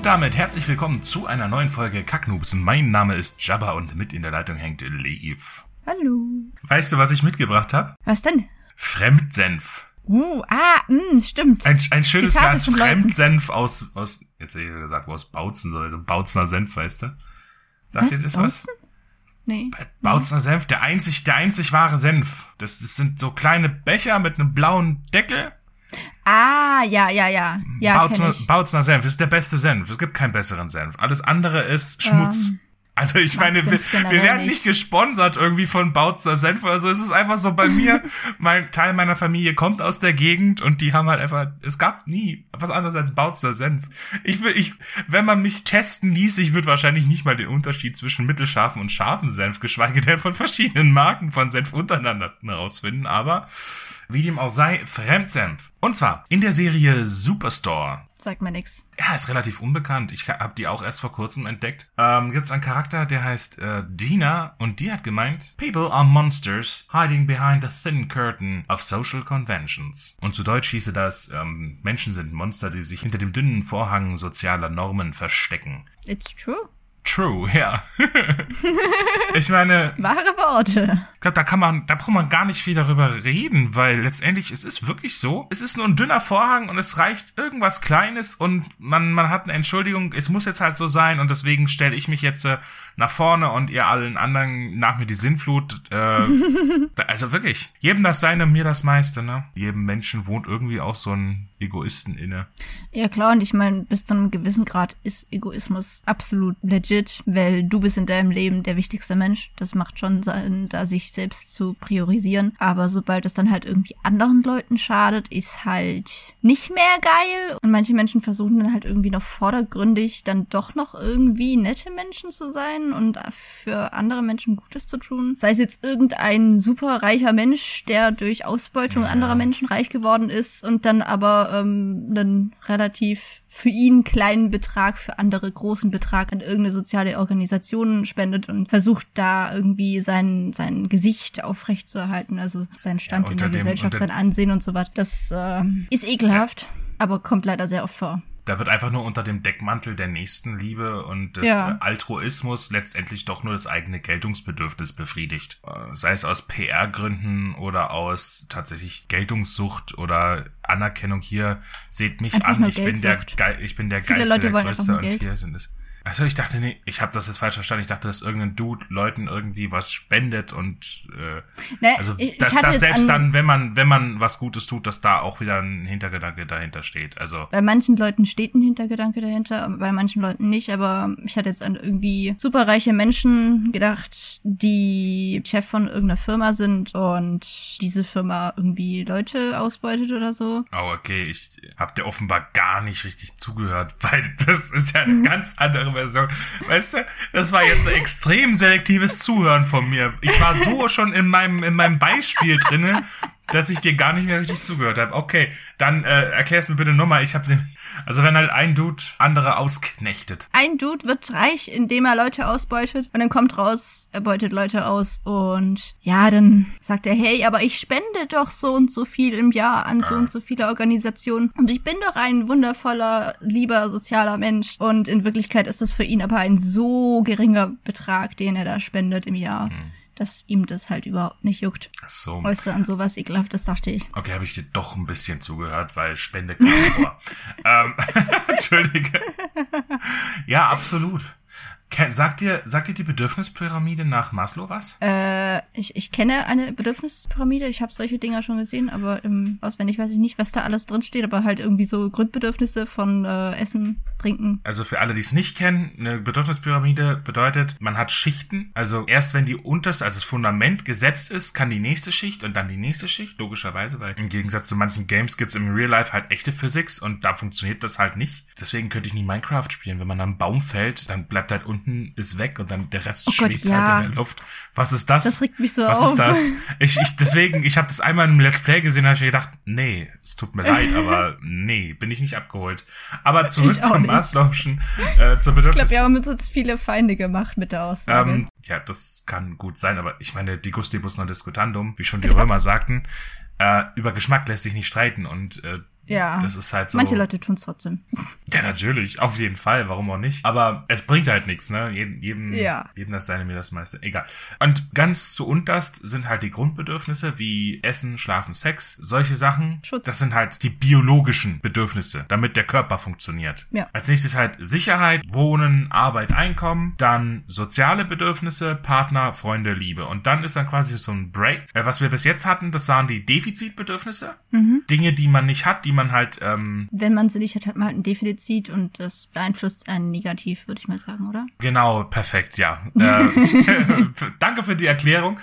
Und damit herzlich willkommen zu einer neuen Folge Kacknoobs. Mein Name ist Jabba und mit in der Leitung hängt Lev. Hallo. Weißt du, was ich mitgebracht habe? Was denn? Fremdsenf. Uh, ah, mh, stimmt. Ein, ein schönes Zitate Glas Leuten. Fremdsenf aus, aus, jetzt hätte ich gesagt, aus Bautzen, so also Bautzner Senf, weißt du? Sagt dir das was? Bautzen? Nee. Bautzner Senf, der einzig, der einzig wahre Senf. Das, das sind so kleine Becher mit einem blauen Deckel. Ah, ja, ja, ja. Ja, Bautzner, Senf ist der beste Senf. Es gibt keinen besseren Senf. Alles andere ist Schmutz. Ähm, also ich meine, wir, wir werden nicht. nicht gesponsert irgendwie von Bautzner Senf. Also es ist einfach so bei mir, mein Teil meiner Familie kommt aus der Gegend und die haben halt einfach, es gab nie was anderes als Bautzner Senf. Ich will, ich, wenn man mich testen ließ, ich würde wahrscheinlich nicht mal den Unterschied zwischen mittelscharfen und scharfen Senf, geschweige denn von verschiedenen Marken von Senf untereinander herausfinden, aber wie dem auch sei, Fremdsenf. Und zwar in der Serie Superstore. Sagt mir nix. Ja, ist relativ unbekannt. Ich habe die auch erst vor kurzem entdeckt. Ähm, gibt's einen Charakter, der heißt äh, Dina und die hat gemeint, People are monsters hiding behind a thin curtain of social conventions. Und zu Deutsch hieße das, ähm, Menschen sind Monster, die sich hinter dem dünnen Vorhang sozialer Normen verstecken. It's true. True, ja. ich meine, Wahre Worte. ich glaub, da kann man, da braucht man gar nicht viel darüber reden, weil letztendlich es ist wirklich so. Es ist nur ein dünner Vorhang und es reicht irgendwas Kleines und man, man hat eine Entschuldigung, es muss jetzt halt so sein und deswegen stelle ich mich jetzt äh, nach vorne und ihr allen anderen nach mir die Sinnflut. Äh, also wirklich, jedem das Seine, mir das meiste, ne? Jedem Menschen wohnt irgendwie auch so ein Egoisten inne. Ja klar, und ich meine, bis zu einem gewissen Grad ist Egoismus absolut legit, weil du bist in deinem Leben der wichtigste Mensch. Das macht schon Sinn, da sich selbst zu priorisieren. Aber sobald es dann halt irgendwie anderen Leuten schadet, ist halt nicht mehr geil. Und manche Menschen versuchen dann halt irgendwie noch vordergründig dann doch noch irgendwie nette Menschen zu sein und für andere Menschen Gutes zu tun. Sei es jetzt irgendein super reicher Mensch, der durch Ausbeutung Ja. anderer Menschen reich geworden ist und dann aber ähm, einen relativ für ihn kleinen Betrag, für andere großen Betrag an irgendeine soziale Organisation spendet und versucht da irgendwie sein, sein Gesicht aufrechtzuerhalten, also seinen Stand Ja, in der dem- Gesellschaft, sein Ansehen und so weiter. Das ähm, ist ekelhaft, aber kommt leider sehr oft vor. Da wird einfach nur unter dem Deckmantel der Nächstenliebe und des Ja. Altruismus letztendlich doch nur das eigene Geltungsbedürfnis befriedigt. Äh, Sei es aus PR-Gründen oder aus tatsächlich Geltungssucht oder Anerkennung hier. Seht mich Einfach an, ich bin der. Geil, ich bin der Viele Geilste, Leute der Größte und Geld. hier sind es. Also ich dachte, nee, ich habe das jetzt falsch verstanden. Ich dachte, dass irgendein Dude Leuten irgendwie was spendet und äh, Ne, also ich, dass ich hatte das jetzt selbst an, dann, wenn man wenn man was Gutes tut, dass da auch wieder ein Hintergedanke dahinter steht. Also Bei manchen Leuten steht ein Hintergedanke dahinter, bei manchen Leuten nicht, aber ich hatte jetzt an irgendwie superreiche Menschen gedacht, die Chef von irgendeiner Firma sind und diese Firma irgendwie Leute ausbeutet oder so. Oh, okay, ich hab dir offenbar gar nicht richtig zugehört, weil das ist ja eine ganz andere Version. Weißt du, das war jetzt extrem selektives Zuhören von mir. Ich war so schon in meinem, in meinem Beispiel drinne, dass ich dir gar nicht mehr richtig zugehört habe. Okay, dann äh, erklär's mir bitte nochmal. Ich habe also wenn halt ein Dude andere ausknechtet. Ein Dude wird reich, indem er Leute ausbeutet und dann kommt raus, er beutet Leute aus und ja, dann sagt er, hey, aber ich spende doch so und so viel im Jahr an so und so viele Organisationen und ich bin doch ein wundervoller, lieber, sozialer Mensch und in Wirklichkeit ist das für ihn aber ein so geringer Betrag, den er da spendet im Jahr, Hm. Dass ihm das halt überhaupt nicht juckt. Ach so. Weißt du, an sowas ekelhaftes dachte ich. Okay, habe ich dir doch ein bisschen zugehört, weil Spende kam vor. ähm, Entschuldige. Ja, absolut. Sagt dir, sagt dir die Bedürfnispyramide nach Maslow was? Äh, ich, ich kenne eine Bedürfnispyramide. Ich habe solche Dinger schon gesehen, aber im auswendig weiß ich nicht, was da alles drin steht. Aber halt irgendwie so Grundbedürfnisse von äh, Essen, Trinken. Also für alle, die es nicht kennen, eine Bedürfnispyramide bedeutet, man hat Schichten. Also erst wenn die unterste, also das Fundament gesetzt ist, kann die nächste Schicht und dann die nächste Schicht, logischerweise, weil im Gegensatz zu manchen Games gibt's im Real Life halt echte Physics und da funktioniert das halt nicht. Deswegen könnte ich nie Minecraft spielen. Wenn man am Baum fällt, dann bleibt halt unten ist weg und dann der Rest Oh Gott, schwebt ja. halt in der Luft. Was ist das? Das regt mich so Was auf. ist das? Ich, ich deswegen, ich habe das einmal im Let's Play gesehen, habe ich gedacht, nee, es tut mir leid, aber nee, bin ich nicht abgeholt. Aber zurück Ich zum. Maslow'schen äh, zur Ich Bedürfnis glaube, wir haben uns jetzt viele Feinde gemacht mit der Aussage. ähm, ja, das kann gut sein, aber ich meine, die gustibus non discutandum, wie schon die Römer sagten, äh, über Geschmack lässt sich nicht streiten und äh, Ja. Das ist halt so. Manche Leute tun es trotzdem. Ja, natürlich, auf jeden Fall, warum auch nicht. Aber es bringt halt nichts, ne? Jedem, jedem, Ja. jedem das seine, mir das meiste. Egal. Und ganz zu unterst sind halt die Grundbedürfnisse wie Essen, Schlafen, Sex, solche Sachen. Schutz. Das sind halt die biologischen Bedürfnisse, damit der Körper funktioniert. Ja. Als nächstes halt Sicherheit, Wohnen, Arbeit, Einkommen, dann soziale Bedürfnisse, Partner, Freunde, Liebe. Und dann ist dann quasi so ein Break. Äh, Was wir bis jetzt hatten, das waren die Defizitbedürfnisse. Mhm. Dinge, die man nicht hat, die man halt, ähm, Wenn man sie nicht hat, hat man halt ein Defizit und das beeinflusst einen negativ, würde ich mal sagen, oder? Genau, perfekt, ja. Äh, danke für die Erklärung.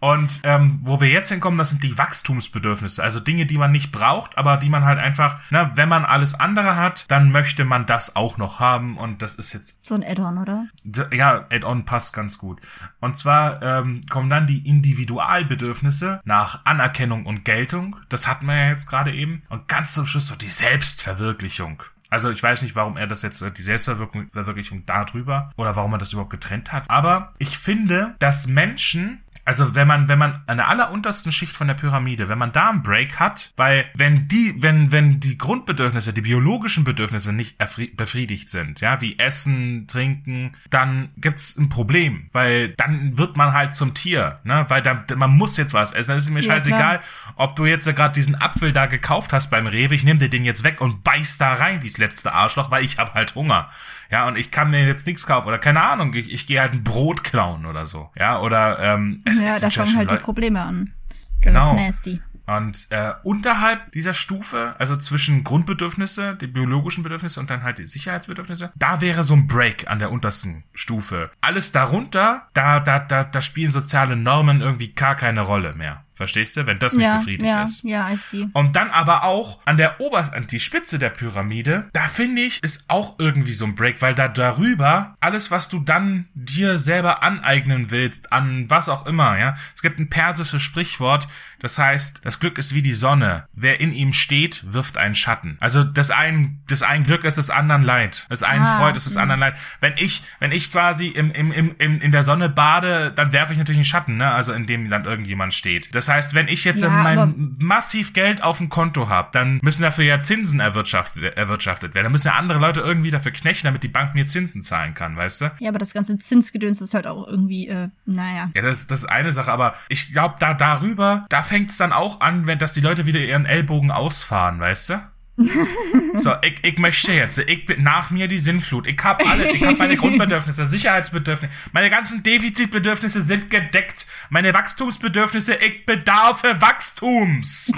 Und ähm, wo wir jetzt hinkommen, das sind die Wachstumsbedürfnisse. Also Dinge, die man nicht braucht, aber die man halt einfach, na, wenn man alles andere hat, dann möchte man das auch noch haben. Und das ist jetzt So ein Add-on, oder? Ja, Add-on passt ganz gut. Und zwar ähm, kommen dann die Individualbedürfnisse nach Anerkennung und Geltung. Das hatten wir ja jetzt gerade eben. Und ganz zum Schluss so die Selbstverwirklichung. Also ich weiß nicht, warum er das jetzt, äh, die Selbstverwirklichung Verwirklichung da drüber oder warum er das überhaupt getrennt hat. Aber ich finde, dass Menschen also wenn man, wenn man an der alleruntersten Schicht von der Pyramide, wenn man da einen Break hat, weil wenn die, wenn, wenn die Grundbedürfnisse, die biologischen Bedürfnisse nicht befriedigt sind, ja, wie Essen, Trinken, dann gibt's ein Problem, weil dann wird man halt zum Tier, ne, weil da, man muss jetzt was essen. Dann ist es mir Ja, scheißegal, ob du jetzt gerade diesen Apfel da gekauft hast beim Rewe, ich nehme dir den jetzt weg und beiß da rein, wie's letzte Arschloch, weil ich hab halt Hunger. Ja, und ich kann mir jetzt nichts kaufen oder keine Ahnung, ich, ich gehe halt ein Brot klauen oder so. Ja, oder ähm, es- ja, es da fangen halt die Leute- Probleme an. Genau. Nasty. Und äh, unterhalb dieser Stufe, also zwischen Grundbedürfnisse, die biologischen Bedürfnisse und dann halt die Sicherheitsbedürfnisse, da wäre so ein Break an der untersten Stufe. Alles darunter, da, da, da, da spielen soziale Normen irgendwie gar keine Rolle mehr. Verstehst du? Wenn das nicht Ja, befriedigt ja, ist. ja, I see. Und dann aber auch an der Ober an die Spitze der Pyramide, da finde ich, ist auch irgendwie so ein Break, weil da darüber alles, was du dann dir selber aneignen willst, an was auch immer, ja. Es gibt ein persisches Sprichwort, das heißt, das Glück ist wie die Sonne. Wer in ihm steht, wirft einen Schatten. Also das ein, das ein Glück ist des anderen Leid. Das einen Ah, Freud ist des anderen Leid. Wenn ich, wenn ich quasi im, im, im, im, in der Sonne bade, dann werfe ich natürlich einen Schatten, ne? Also in dem dann irgendjemand steht. Das heißt, wenn ich jetzt Ja, mein massiv Geld auf dem Konto habe, dann müssen dafür ja Zinsen erwirtschaftet, erwirtschaftet werden. Dann müssen ja andere Leute irgendwie dafür knechten, damit die Bank mir Zinsen zahlen kann, weißt du? Ja, aber das ganze Zinsgedöns ist halt auch irgendwie, äh, naja. Ja, das, das ist eine Sache, aber ich glaube, da darüber, da fängt es dann auch an, wenn dass die Leute wieder ihren Ellbogen ausfahren, weißt du? so, ich, ich möchte jetzt, ich bin nach mir die Sinnflut. Ich hab alle, ich hab meine Grundbedürfnisse, Sicherheitsbedürfnisse, meine ganzen Defizitbedürfnisse sind gedeckt. Meine Wachstumsbedürfnisse, ich bedarfe Wachstums.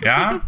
Ja?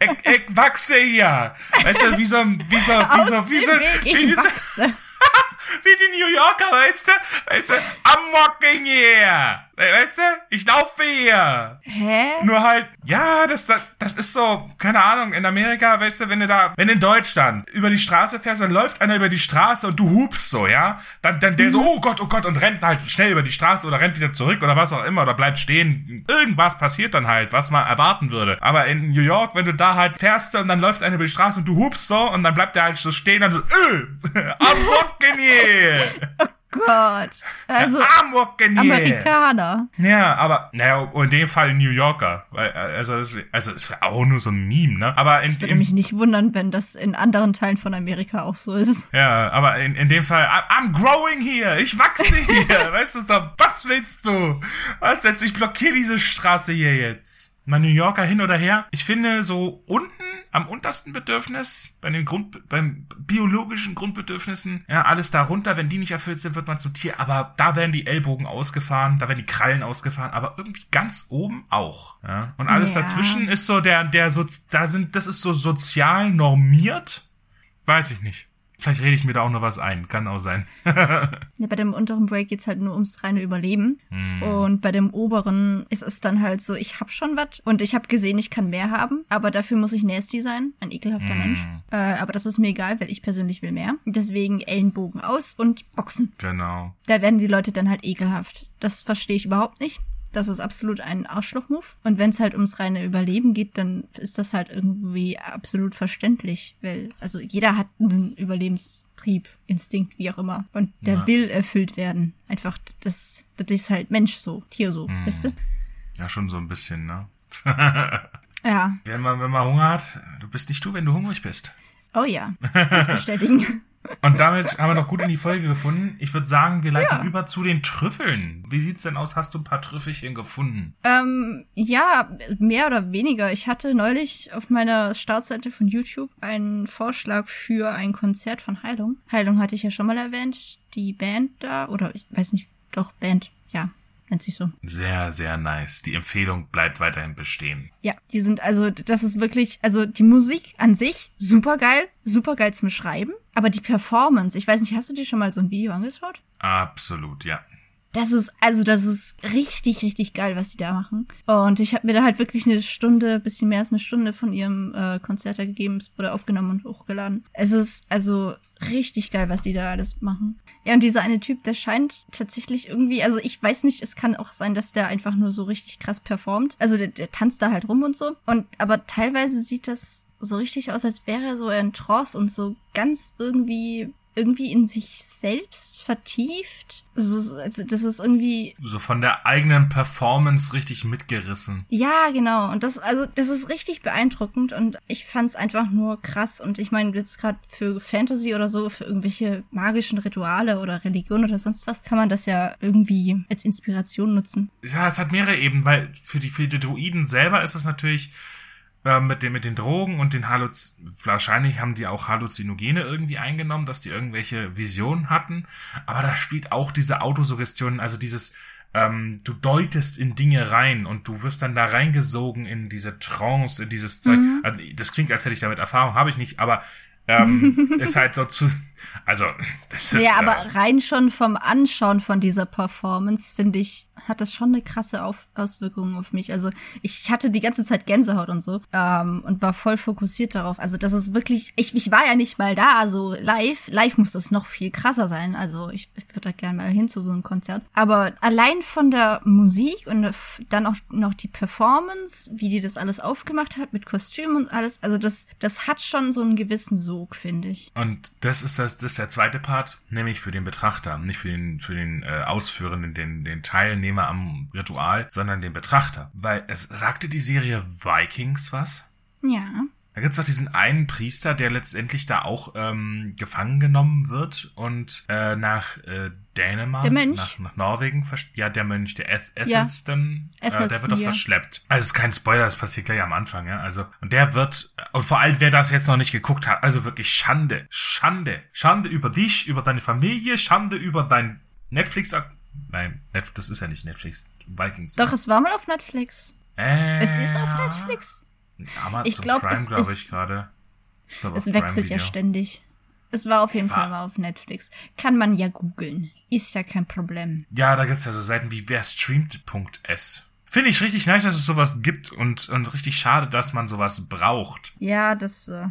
Ich, ich wachse hier. Weißt du, wie so, wie so, wie so, wie so, wie wachse. wie die New Yorker, weißt du? Weißt du, I'm walking here. Weißt du? Ich laufe hier. Hä? Nur halt, ja, das, das, das ist so, keine Ahnung, in Amerika, weißt du, wenn du da, wenn in Deutschland über die Straße fährst, dann läuft einer über die Straße und du hupst so, ja? Dann, dann der so, oh Gott, oh Gott, und rennt halt schnell über die Straße oder rennt wieder zurück oder was auch immer oder bleibt stehen. Irgendwas passiert dann halt, was man erwarten würde. Aber in New York, wenn du da halt fährst und dann läuft einer über die Straße und du hupst so und dann bleibt der halt so stehen und so, äh, I'm walking here. Gott. Also, here. Amerikaner. Ja, aber, naja, in dem Fall New Yorker. Also, das, also, es wäre auch nur so ein Meme, ne? Aber in, Ich würde mich nicht wundern, wenn das in anderen Teilen von Amerika auch so ist. ja, aber in, in dem Fall, I'm growing here, ich wachse hier, weißt du, so, was willst du? Was jetzt, ich blockiere diese Straße hier jetzt. Mal New Yorker hin oder her. Ich finde, so unten, am untersten Bedürfnis, bei den Grund, beim biologischen Grundbedürfnissen, ja, alles darunter, wenn die nicht erfüllt sind, wird man zum Tier. Aber da werden die Ellbogen ausgefahren, da werden die Krallen ausgefahren, aber irgendwie ganz oben auch, ja. Und alles Ja. dazwischen ist so der, der, so, da sind, das ist so sozial normiert. Weiß ich nicht. Vielleicht rede ich mir da auch noch was ein. Kann auch sein. Ja, bei dem unteren Break geht's halt nur ums reine Überleben. Hm. Und bei dem oberen ist es dann halt so, ich hab schon was und ich habe gesehen, ich kann mehr haben, aber dafür muss ich nasty sein, ein ekelhafter Hm. Mensch. Äh, aber das ist mir egal, weil ich persönlich will mehr. Deswegen Ellenbogen aus und Boxen. Genau. Da werden die Leute dann halt ekelhaft. Das verstehe ich überhaupt nicht. Das ist absolut ein Arschloch-Move. Und wenn es halt ums reine Überleben geht, dann ist das halt irgendwie absolut verständlich. Weil, also jeder hat einen Überlebenstrieb, Instinkt, wie auch immer. Und der Ja. will erfüllt werden. Einfach, das, das ist halt Mensch so, Tier so, weißt du? Ja, schon so ein bisschen, ne? Ja. Wenn man, wenn man Hunger hat, du bist nicht du, wenn du hungrig bist. Oh ja, das kann ich bestätigen. Und damit haben wir noch gut in die Folge gefunden. Ich würde sagen, wir leiten Ja. über zu den Trüffeln. Wie sieht's denn aus? Hast du ein paar Trüffelchen gefunden? Ähm, ja, mehr oder weniger. Ich hatte neulich auf meiner Startseite von YouTube einen Vorschlag für ein Konzert von Heilung. Heilung hatte ich ja schon mal erwähnt. Die Band da, oder ich weiß nicht, doch, Band, ja, nennt sich so. Sehr, sehr nice. Die Empfehlung bleibt weiterhin bestehen. Ja, die sind also, das ist wirklich, also die Musik an sich super geil, super geil zum Schreiben, aber die Performance, ich weiß nicht, hast du dir schon mal so ein Video angeschaut? Absolut, ja. Das ist, also das ist richtig, richtig geil, was die da machen. Und ich habe mir da halt wirklich eine Stunde, bisschen mehr als eine Stunde von ihrem äh, Konzert da gegeben, es wurde aufgenommen und hochgeladen. Es ist also richtig geil, was die da alles machen. Ja, und dieser eine Typ, der scheint tatsächlich irgendwie, also ich weiß nicht, es kann auch sein, dass der einfach nur so richtig krass performt. Also der, der tanzt da halt rum und so. Und aber teilweise sieht das so richtig aus, als wäre er so in Trance und so ganz irgendwie irgendwie in sich selbst vertieft. Also, also das ist irgendwie So von der eigenen Performance richtig mitgerissen. ja, genau. Und das, also, das ist richtig beeindruckend und ich fand's einfach nur krass. Und ich meine, jetzt gerade für Fantasy oder so, für irgendwelche magischen Rituale oder Religion oder sonst was, kann man das ja irgendwie als Inspiration nutzen. Ja, es hat mehrere Ebenen, weil für die, für die Druiden selber ist es natürlich äh, mit, den, mit den Drogen und den Halluz... Wahrscheinlich haben die auch Halluzinogene irgendwie eingenommen, dass die irgendwelche Visionen hatten. Aber da spielt auch diese Autosuggestion, also dieses... Ähm, du deutest in Dinge rein und du wirst dann da reingesogen in diese Trance, in dieses Zeug. Also, Das klingt, als hätte ich damit Erfahrung, habe ich nicht, aber ähm, ist halt so zu... Also, das ist... ja, äh, aber rein schon vom Anschauen von dieser Performance, finde ich, hat das schon eine krasse auf Auswirkung auf mich. Also ich hatte die ganze Zeit Gänsehaut und so ähm, und war voll fokussiert darauf. Also das ist wirklich, ich, ich war ja nicht mal da, also live, live muss das noch viel krasser sein. Also ich, ich würde da gerne mal hin zu so einem Konzert. Aber allein von der Musik und dann auch noch die Performance, wie die das alles aufgemacht hat mit Kostümen und alles, also das, das hat schon so einen gewissen Sog, finde ich. Und das ist das, das ist der zweite Part, nämlich für den Betrachter, nicht für den für den äh, Ausführenden, den den Teilnehmer am Ritual, sondern den Betrachter. Weil es sagte die Serie Vikings was. Ja. Da gibt's doch diesen einen Priester, der letztendlich da auch ähm, gefangen genommen wird und äh, nach äh, Dänemark, Der Mönch? nach, nach Norwegen, ja, der Mönch, der Eth Ja. Ethelston, äh, der wird doch ja. verschleppt. Also es ist kein Spoiler, das passiert gleich am Anfang, ja. Also, und der wird, und vor allem, wer das jetzt noch nicht geguckt hat, also wirklich Schande, Schande, Schande über dich, über deine Familie, Schande über dein Netflix, nein, Netflix, das ist ja nicht Netflix, Vikings. Doch, es war mal auf Netflix. äh, Es ist auf Netflix. Amazon Ich glaub, Prime, es glaube ich gerade. Glaub, Es wechselt ja ständig. Es war auf jeden War- Fall mal auf Netflix. Kann man ja googeln. Ist ja kein Problem. Ja, da gibt's ja so Seiten wie wer streamt.s. Finde ich richtig nice, dass es sowas gibt und, und richtig schade, dass man sowas braucht. Ja, das. Äh,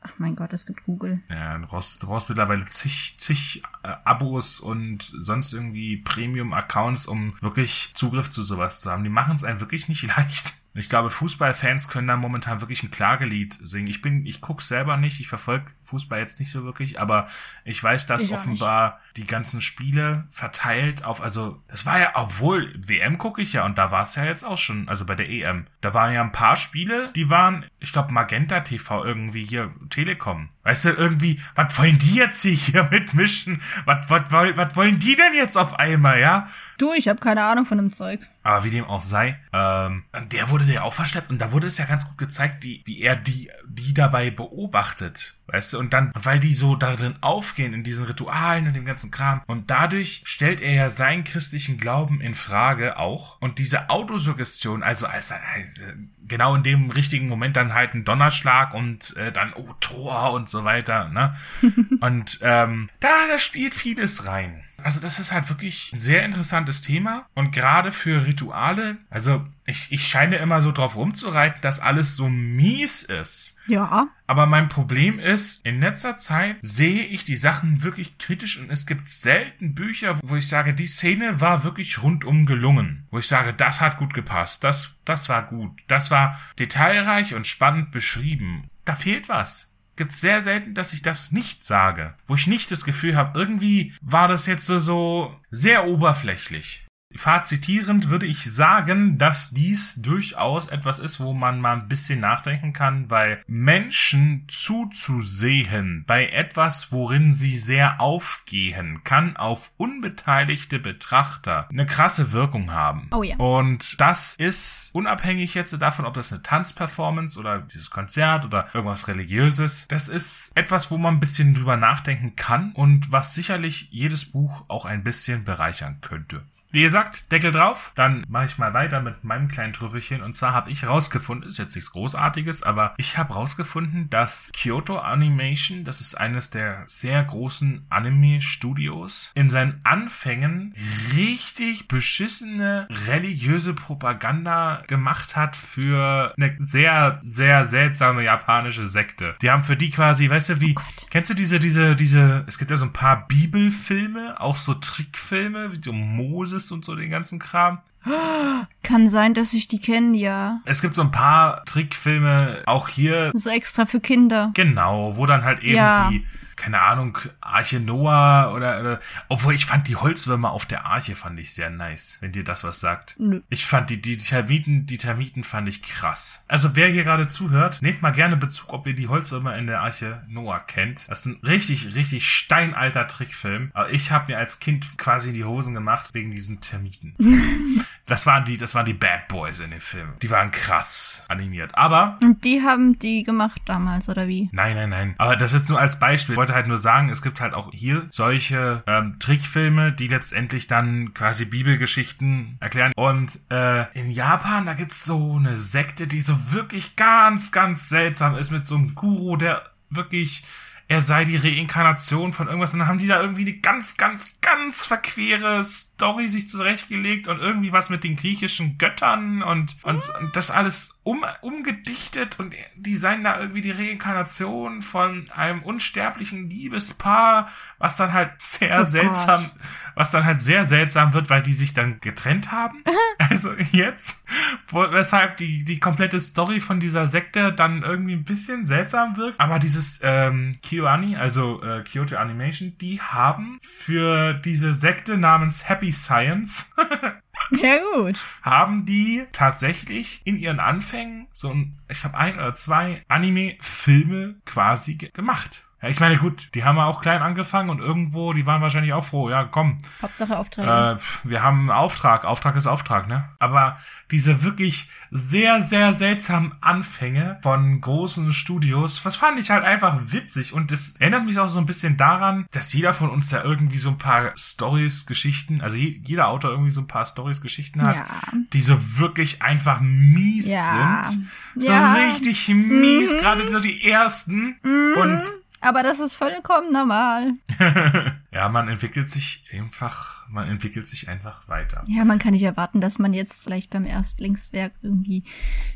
ach mein Gott, es gibt Google. Ja, du brauchst, du brauchst mittlerweile zig, zig äh, Abos und sonst irgendwie Premium-Accounts, um wirklich Zugriff zu sowas zu haben. Die machen es einem wirklich nicht leicht. Ich glaube, Fußballfans können da momentan wirklich ein Klagelied singen. Ich bin, ich guck's selber nicht, ich verfolge Fußball jetzt nicht so wirklich, aber ich weiß, dass Ich offenbar die ganzen Spiele verteilt auf, also das war ja, obwohl WM gucke ich ja und da war es ja jetzt auch schon, also bei der EM. Da waren ja ein paar Spiele, die waren, ich glaube, Magenta TV irgendwie hier, Telekom. Weißt du, irgendwie, was wollen die jetzt hier, hier mitmischen? Was, was, was wollen die denn jetzt auf einmal, ja? Du, ich habe keine Ahnung von dem Zeug. Aber wie dem auch sei, ähm, der wurde ja auch verschleppt und da wurde es ja ganz gut gezeigt, wie, wie er die, die dabei beobachtet. Weißt du, und dann, weil die so darin aufgehen, in diesen Ritualen und dem ganzen Kram. Und dadurch stellt er ja seinen christlichen Glauben in Frage auch. Und diese Autosuggestion, also als äh, genau in dem richtigen Moment dann halt ein Donnerschlag und äh, dann, oh, Tor und so weiter, ne? und ähm, da, da spielt vieles rein. Also das ist halt wirklich ein sehr interessantes Thema und gerade für Rituale, also ich, ich scheine immer so drauf rumzureiten, dass alles so mies ist. Ja. Aber mein Problem ist, in letzter Zeit sehe ich die Sachen wirklich kritisch und es gibt selten Bücher, wo ich sage, die Szene war wirklich rundum gelungen. Wo ich sage, das hat gut gepasst, das, das war gut, das war detailreich und spannend beschrieben. Da fehlt was. Gibt's sehr selten, dass ich das nicht sage. Wo ich nicht das Gefühl habe, irgendwie war das jetzt so, so sehr oberflächlich. Fazitierend würde ich sagen, dass dies durchaus etwas ist, wo man mal ein bisschen nachdenken kann, weil Menschen zuzusehen bei etwas, worin sie sehr aufgehen, kann auf unbeteiligte Betrachter eine krasse Wirkung haben. Oh ja. Und das ist unabhängig jetzt davon, ob das eine Tanzperformance oder dieses Konzert oder irgendwas religiöses. Das ist etwas, wo man ein bisschen drüber nachdenken kann und was sicherlich jedes Buch auch ein bisschen bereichern könnte. Wie gesagt, Deckel drauf. Dann mache ich mal weiter mit meinem kleinen Trüffelchen. Und zwar habe ich rausgefunden, ist jetzt nichts Großartiges, aber ich habe rausgefunden, dass Kyoto Animation, das ist eines der sehr großen Anime-Studios, in seinen Anfängen richtig beschissene religiöse Propaganda gemacht hat für eine sehr, sehr seltsame japanische Sekte. Die haben für die quasi, weißt du, wie, Oh kennst du diese, diese, diese, es gibt ja so ein paar Bibelfilme, auch so Trickfilme, wie so Moses und so den ganzen Kram. Kann sein, dass ich die kenne, ja. Es gibt so ein paar Trickfilme, auch hier, So extra für Kinder. genau, wo dann halt eben Ja. die, keine Ahnung, Arche Noah oder, oder, obwohl ich fand die Holzwürmer auf der Arche fand ich sehr nice, wenn dir das was sagt. Nö. Ich fand die, die Termiten, die Termiten fand ich krass. Also wer hier gerade zuhört, nehmt mal gerne Bezug, ob ihr die Holzwürmer in der Arche Noah kennt. Das ist ein richtig, richtig steinalter Trickfilm. Aber ich habe mir als Kind quasi in die Hosen gemacht wegen diesen Termiten. das waren die, das waren die Bad Boys in dem Film. Die waren krass animiert. Aber Und die haben die gemacht damals, oder wie? Nein, nein, nein. Aber das jetzt nur als Beispiel. Ich wollte halt nur sagen, es gibt halt auch hier solche ähm, Trickfilme, die letztendlich dann quasi Bibelgeschichten erklären. Und äh, in Japan, da gibt's so eine Sekte, die so wirklich ganz, ganz seltsam ist mit so einem Guru, der wirklich er sei die Reinkarnation von irgendwas. Und dann haben die da irgendwie eine ganz, ganz, ganz verquere Story sich zurechtgelegt und irgendwie was mit den griechischen Göttern und, und, und das alles um, umgedichtet und die seien da irgendwie die Reinkarnation von einem unsterblichen Liebespaar, was dann halt sehr Oh seltsam, Gott. was dann halt sehr seltsam wird, weil die sich dann getrennt haben. also jetzt, wo, weshalb die, die komplette Story von dieser Sekte dann irgendwie ein bisschen seltsam wirkt. Aber dieses ähm, KyoAni, also äh, Kyoto Animation, die haben für diese Sekte namens Happy Science Ja, gut. haben die tatsächlich in ihren Anfängen so ein, ich habe ein oder zwei Anime-Filme quasi ge gemacht. Ja, ich meine, gut, die haben ja auch klein angefangen und irgendwo, die waren wahrscheinlich auch froh. Ja, komm, Hauptsache Aufträge. äh, wir haben einen Auftrag. Auftrag ist Auftrag, ne? Aber diese wirklich sehr, sehr seltsamen Anfänge von großen Studios, was fand ich halt einfach witzig. Und das erinnert mich auch so ein bisschen daran, dass jeder von uns ja irgendwie so ein paar Stories, Geschichten, also je, jeder Autor irgendwie so ein paar Stories, Geschichten hat, Ja. die so wirklich einfach mies Ja. sind. So Ja. richtig mies, Mhm. gerade so die ersten. Und Aber das ist vollkommen normal. ja, man entwickelt sich einfach, man entwickelt sich einfach weiter. Ja, man kann nicht erwarten, dass man jetzt gleich beim Erstlingswerk irgendwie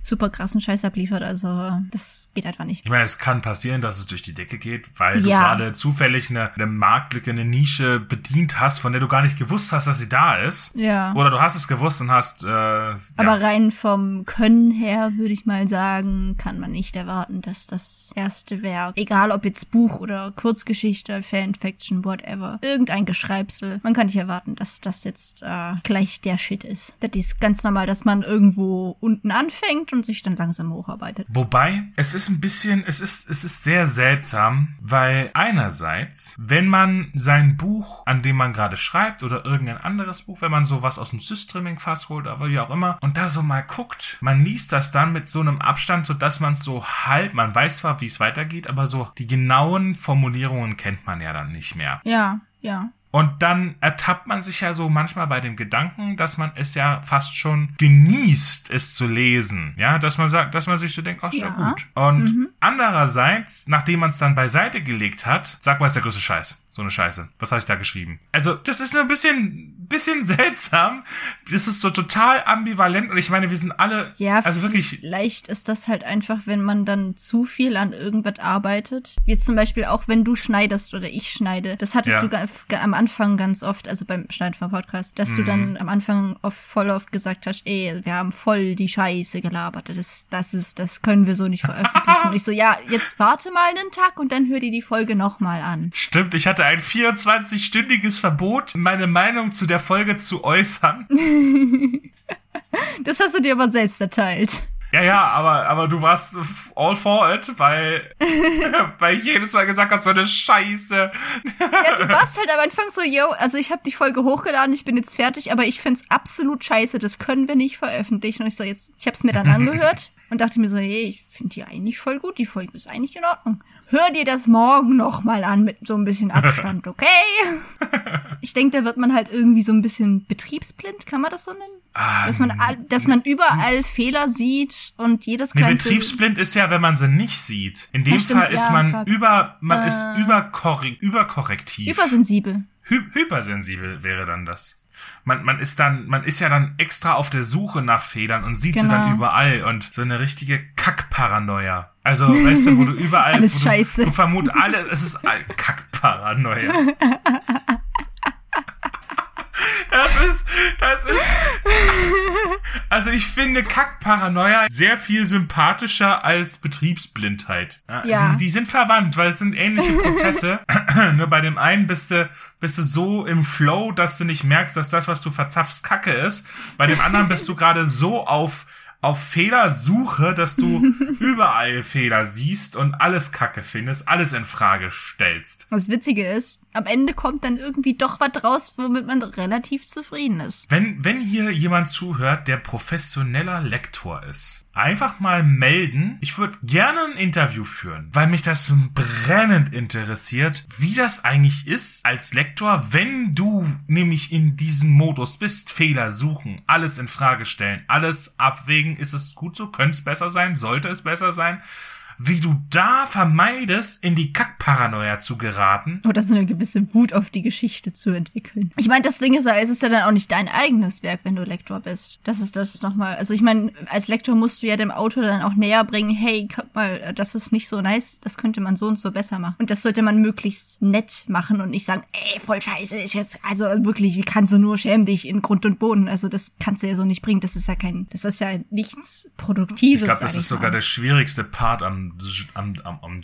super krassen Scheiß abliefert. Also, das geht einfach nicht. Ich meine, es kann passieren, dass es durch die Decke geht, weil du Ja. gerade zufällig eine, eine Marktlücke, eine Nische bedient hast, von der du gar nicht gewusst hast, dass sie da ist. Ja. Oder du hast es gewusst und hast, äh, Aber ja. rein vom Können her würde ich mal sagen, kann man nicht erwarten, dass das erste Werk, egal ob jetzt Buch oder Kurzgeschichte, Fanfiction, whatever, irgendein Geschreibsel, man kann nicht erwarten, dass das jetzt äh, gleich der Shit ist. Das ist ganz normal, dass man irgendwo unten anfängt und sich dann langsam hocharbeitet. Wobei, es ist ein bisschen, es ist, es ist sehr seltsam, weil einerseits, wenn man sein Buch, an dem man gerade schreibt, oder irgendein anderes Buch, wenn man sowas aus dem Systreaming-Fass holt, aber wie auch immer, und da so mal guckt, man liest das dann mit so einem Abstand, so dass man es so halb, man weiß zwar, wie es weitergeht, aber so die genauen Formulierungen kennt man ja dann nicht mehr. Ja, ja. Und dann ertappt man sich ja so manchmal bei dem Gedanken, dass man es ja fast schon genießt, es zu lesen. Ja, dass man sagt, dass man sich so denkt, ach, ist ja, Ja. gut. Und andererseits, nachdem man es dann beiseite gelegt hat, sagt man, ist der größte Scheiß. So eine Scheiße. Was habe ich da geschrieben? Also, das ist so ein bisschen, bisschen seltsam. Das ist so total ambivalent und ich meine, wir sind alle, Ja, also wirklich, Vielleicht ist das halt einfach, wenn man dann zu viel an irgendwas arbeitet. Jetzt zum Beispiel auch, wenn du schneidest oder ich schneide. Das hattest Ja. du am Anfang ganz oft, also beim Schneiden vom Podcast, dass du Mhm. dann am Anfang oft, voll oft gesagt hast, ey, wir haben voll die Scheiße gelabert. Das, das ist, das können wir so nicht veröffentlichen. und ich so, ja, jetzt warte mal einen Tag und dann hör dir die Folge nochmal an. Stimmt, ich hatte hatte ein 24-stündiges Verbot, meine Meinung zu der Folge zu äußern. Das hast du dir aber selbst erteilt. Ja, ja, aber, aber du warst all for it, weil, weil ich jedes Mal gesagt habe, so eine Scheiße. Ja, du warst halt am Anfang so, yo, also ich habe die Folge hochgeladen, ich bin jetzt fertig, aber ich find's absolut scheiße, das können wir nicht veröffentlichen. Und ich so, jetzt, ich hab's mir dann angehört und dachte mir so, hey, ich finde die eigentlich voll gut, die Folge ist eigentlich in Ordnung. Hör dir das morgen noch mal an mit so ein bisschen Abstand, okay? Ich denke, da wird man halt irgendwie so ein bisschen betriebsblind, kann man das so nennen? Ah, Dass man, dass man überall Fehler sieht und jedes Nee, kleine... betriebsblind ist ja, wenn man sie nicht sieht. In dem stimmt, Fall ist ja, man fuck. über, man ist Äh. überkorri überkorrektiv. Übersensibel. Hy hypersensibel wäre dann das. Man, man ist dann, man ist ja dann extra auf der Suche nach Fehlern und sieht sie Genau. dann überall und so eine richtige Kackparanoia. Also, weißt du, wo du überall, Alles wo du, scheiße. du vermut alle, es ist Kackparanoia. Das ist, das ist, also ich finde Kackparanoia sehr viel sympathischer als Betriebsblindheit. Ja. Die, die sind verwandt, weil es sind ähnliche Prozesse. Nur bei dem einen bist du, bist du so im Flow, dass du nicht merkst, dass das, was du verzapfst, Kacke ist. Bei dem anderen bist du gerade so auf auf Fehlersuche, dass du überall Fehler siehst und alles Kacke findest, alles in Frage stellst. Was Witzige ist, am Ende kommt dann irgendwie doch was raus, womit man relativ zufrieden ist. Wenn, wenn hier jemand zuhört, der professioneller Lektor ist, einfach mal melden. Ich würde gerne ein Interview führen, weil mich das brennend interessiert, wie das eigentlich ist als Lektor, wenn du nämlich in diesem Modus bist, Fehler suchen, alles in Frage stellen, alles abwägen, ist es gut so, könnte es besser sein, sollte es besser sein, wie du da vermeidest, in die Kackparanoia zu geraten. Oder so eine gewisse Wut auf die Geschichte zu entwickeln. Ich meine, das Ding ist ja, es ist ja dann auch nicht dein eigenes Werk, wenn du Lektor bist. Das ist das nochmal. Also ich meine, als Lektor musst du ja dem Autor dann auch näher bringen, hey, guck mal, das ist nicht so nice, das könnte man so und so besser machen. Und das sollte man möglichst nett machen und nicht sagen, ey, voll scheiße, ist jetzt, also wirklich, wie kannst du nur schämen dich in Grund und Boden. Also das kannst du ja so nicht bringen. Das ist ja kein, das ist ja nichts Produktives. Ich glaube, das ist sogar mal. der schwierigste Part am, am, am, am,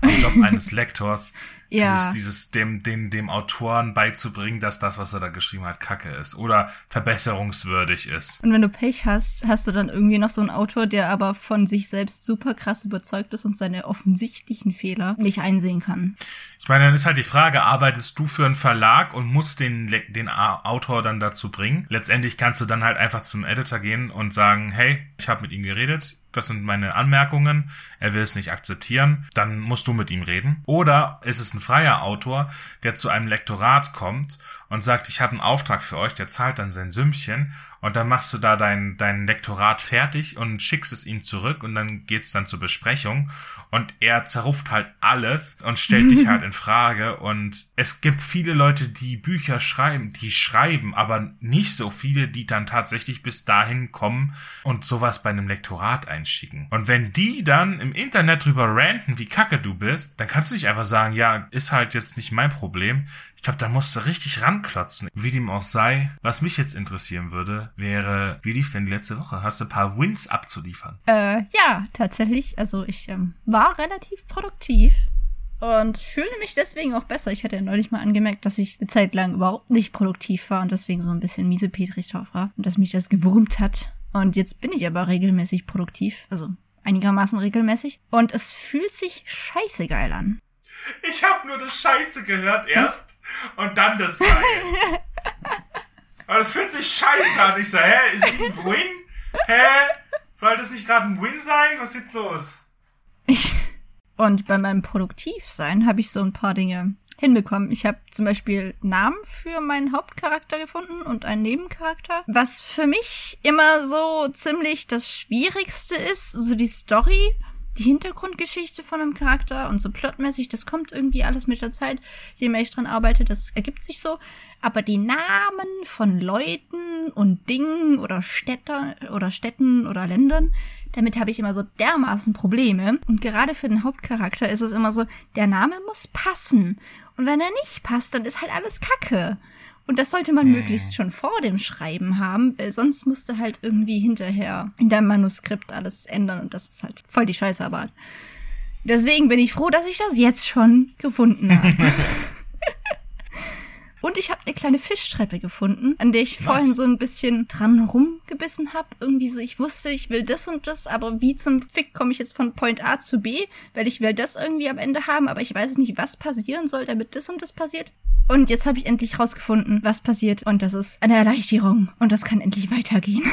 am Job eines Lektors. Ja. Dieses, dieses dem, dem, dem Autoren beizubringen, dass das, was er da geschrieben hat, Kacke ist oder verbesserungswürdig ist. Und wenn du Pech hast, hast du dann irgendwie noch so einen Autor, der aber von sich selbst super krass überzeugt ist und seine offensichtlichen Fehler nicht einsehen kann. Ich meine, dann ist halt die Frage, arbeitest du für einen Verlag und musst den, den Autor dann dazu bringen? Letztendlich kannst du dann halt einfach zum Editor gehen und sagen, hey, ich habe mit ihm geredet, das sind meine Anmerkungen, er will es nicht akzeptieren, dann musst du mit ihm reden. Oder ist es ein freier Autor, der zu einem Lektorat kommt und sagt, ich habe einen Auftrag für euch, der zahlt dann sein Sümmchen und dann machst du da dein, dein Lektorat fertig und schickst es ihm zurück und dann geht's dann zur Besprechung und er zerruft halt alles und stellt dich halt in Frage und es gibt viele Leute, die Bücher schreiben, die schreiben, aber nicht so viele, die dann tatsächlich bis dahin kommen und sowas bei einem Lektorat einschicken. Und wenn die dann im Internet drüber ranten, wie kacke du bist, dann kannst du nicht einfach sagen, ja, ist halt jetzt nicht mein Problem. Ich glaube, da musst du richtig ranklotzen. Wie dem auch sei, was mich jetzt interessieren würde, wäre, wie lief denn die letzte Woche? Hast du ein paar Wins abzuliefern? Äh, ja, tatsächlich. Also ich ähm, war relativ produktiv und fühle mich deswegen auch besser. Ich hatte ja neulich mal angemerkt, dass ich eine Zeit lang überhaupt nicht produktiv war und deswegen so ein bisschen miesepetrig drauf war und dass mich das gewurmt hat. Und jetzt bin ich aber regelmäßig produktiv, also einigermaßen regelmäßig. Und es fühlt sich scheiße geil an. Ich habe nur das Scheiße gehört erst und dann das Geil. Aber das fühlt sich scheiße an. Ich so, hä, ist es ein Win? Hä? Soll das nicht gerade ein Win sein? Was ist jetzt los? Und bei meinem Produktivsein habe ich so ein paar Dinge hinbekommen. Ich habe zum Beispiel Namen für meinen Hauptcharakter gefunden und einen Nebencharakter. Was für mich immer so ziemlich das Schwierigste ist, so die Story, die Hintergrundgeschichte von einem Charakter und so plotmäßig, das kommt irgendwie alles mit der Zeit. Je mehr ich dran arbeite, das ergibt sich so. Aber die Namen von Leuten und Dingen oder Städter oder Städten oder Ländern, damit habe ich immer so dermaßen Probleme. Und gerade für den Hauptcharakter ist es immer so, der Name muss passen. Und wenn er nicht passt, dann ist halt alles Kacke. Und das sollte man möglichst schon vor dem Schreiben haben, weil sonst musst du halt irgendwie hinterher in deinem Manuskript alles ändern und das ist halt voll die Scheißarbeit. Deswegen bin ich froh, dass ich das jetzt schon gefunden habe. Und ich habe eine kleine Fischtreppe gefunden, an der ich Nice. vorhin so ein bisschen dran rumgebissen habe. Irgendwie so, ich wusste, ich will das und das, aber wie zum Fick komme ich jetzt von Point A zu B? Weil ich will das irgendwie am Ende haben, aber ich weiß nicht, was passieren soll, damit das und das passiert. Und jetzt habe ich endlich rausgefunden, was passiert. Und das ist eine Erleichterung. Und das kann endlich weitergehen.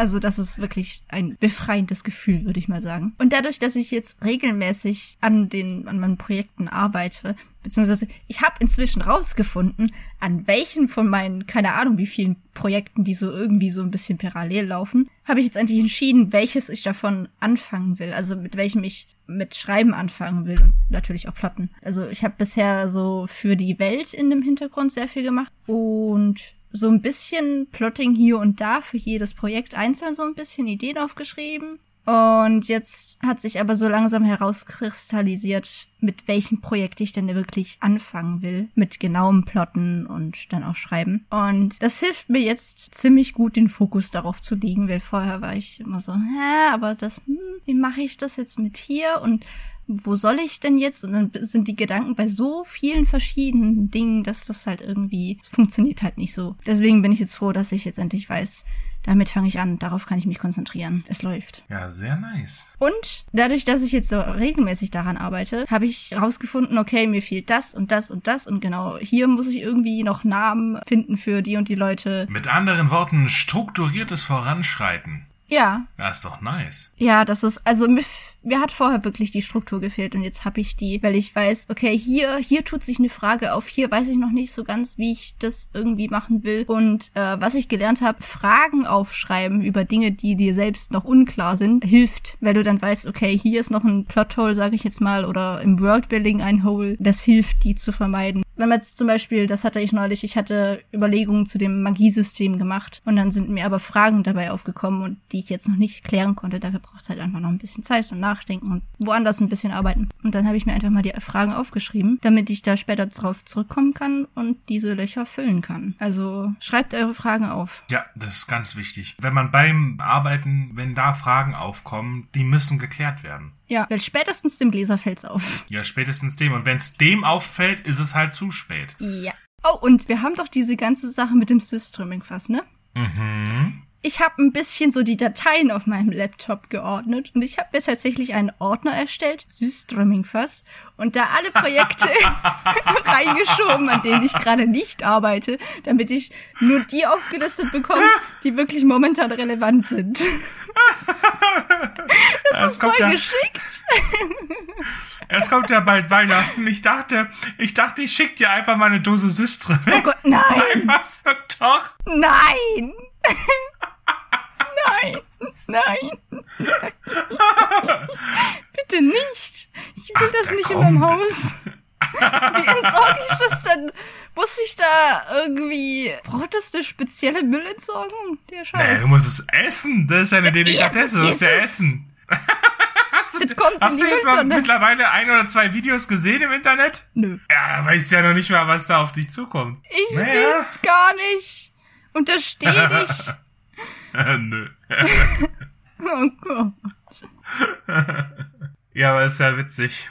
Also das ist wirklich ein befreiendes Gefühl, würde ich mal sagen. Und dadurch, dass ich jetzt regelmäßig an den an meinen Projekten arbeite, beziehungsweise ich habe inzwischen rausgefunden, an welchen von meinen, keine Ahnung, wie vielen Projekten, die so irgendwie so ein bisschen parallel laufen, habe ich jetzt endlich entschieden, welches ich davon anfangen will. Also mit welchem ich mit Schreiben anfangen will und natürlich auch Plotten. Also ich habe bisher so für die Welt in dem Hintergrund sehr viel gemacht und so ein bisschen Plotting hier und da für jedes Projekt einzeln so ein bisschen Ideen aufgeschrieben. Und jetzt hat sich aber so langsam herauskristallisiert, mit welchem Projekt ich denn wirklich anfangen will. Mit genauem Plotten und dann auch Schreiben. Und das hilft mir jetzt ziemlich gut, den Fokus darauf zu legen, weil vorher war ich immer so, hä, aber das, hm, wie mache ich das jetzt mit hier und wo soll ich denn jetzt? Und dann sind die Gedanken bei so vielen verschiedenen Dingen, dass das halt irgendwie es funktioniert halt nicht so. Deswegen bin ich jetzt froh, dass ich jetzt endlich weiß, damit fange ich an, darauf kann ich mich konzentrieren. Es läuft. Ja, sehr nice. Und dadurch, dass ich jetzt so regelmäßig daran arbeite, habe ich rausgefunden, okay, mir fehlt das und das und das und genau hier muss ich irgendwie noch Namen finden für die und die Leute. Mit anderen Worten, strukturiertes Voranschreiten. Ja, Das ist doch nice. Ja, das ist, also mir, mir hat vorher wirklich die Struktur gefehlt und jetzt habe ich die, weil ich weiß, okay, hier, hier tut sich eine Frage auf, hier weiß ich noch nicht so ganz, wie ich das irgendwie machen will. Und äh, was ich gelernt habe, Fragen aufschreiben über Dinge, die dir selbst noch unklar sind, hilft, weil du dann weißt, okay, hier ist noch ein Plothole, sage ich jetzt mal, oder im Worldbuilding ein Hole. Das hilft, die zu vermeiden. Wenn man jetzt zum Beispiel, das hatte ich neulich, ich hatte Überlegungen zu dem Magiesystem gemacht und dann sind mir aber Fragen dabei aufgekommen und die ich jetzt noch nicht klären konnte. Dafür braucht es halt einfach noch ein bisschen Zeit und Nachdenken und woanders ein bisschen arbeiten. Und dann habe ich mir einfach mal die Fragen aufgeschrieben, damit ich da später drauf zurückkommen kann und diese Löcher füllen kann. Also schreibt eure Fragen auf. Ja, das ist ganz wichtig. Wenn man beim Arbeiten, wenn da Fragen aufkommen, die müssen geklärt werden. Ja, weil spätestens dem Leser fällt's auf. Ja, spätestens dem. Und wenn es dem auffällt, ist es halt zu spät. Ja. Oh, und wir haben doch diese ganze Sache mit dem Systreaming-Fass, ne? Mhm. Ich habe ein bisschen so die Dateien auf meinem Laptop geordnet und ich habe mir tatsächlich einen Ordner erstellt, Systreaming-Fass, und da alle Projekte reingeschoben, an denen ich gerade nicht arbeite, damit ich nur die aufgelistet bekomme, die wirklich momentan relevant sind. Das Es ist kommt voll ja- geschickt. Es kommt ja bald Weihnachten. Ich dachte, ich dachte, ich schick dir einfach mal eine Dose Systre Oh. Gott, nein, Was doch? nein. Nein, nein. Bitte nicht. Ich will Ach, das da nicht in meinem kommt Haus. Wie entsorge ich das denn? Muss ich da irgendwie. Braucht das eine spezielle Müllentsorgung? Der Scheiß. du musst es essen. Das ist eine Delikatesse. Du musst ja essen. hast du, kommt hast du jetzt mal mittlerweile ein oder zwei Videos gesehen im Internet? Nö. Ja, weißt ja noch nicht mal, was da auf dich zukommt. Ich Naja. will's gar nicht. Untersteh dich. Nö. Oh Gott. Ja, aber ist ja witzig.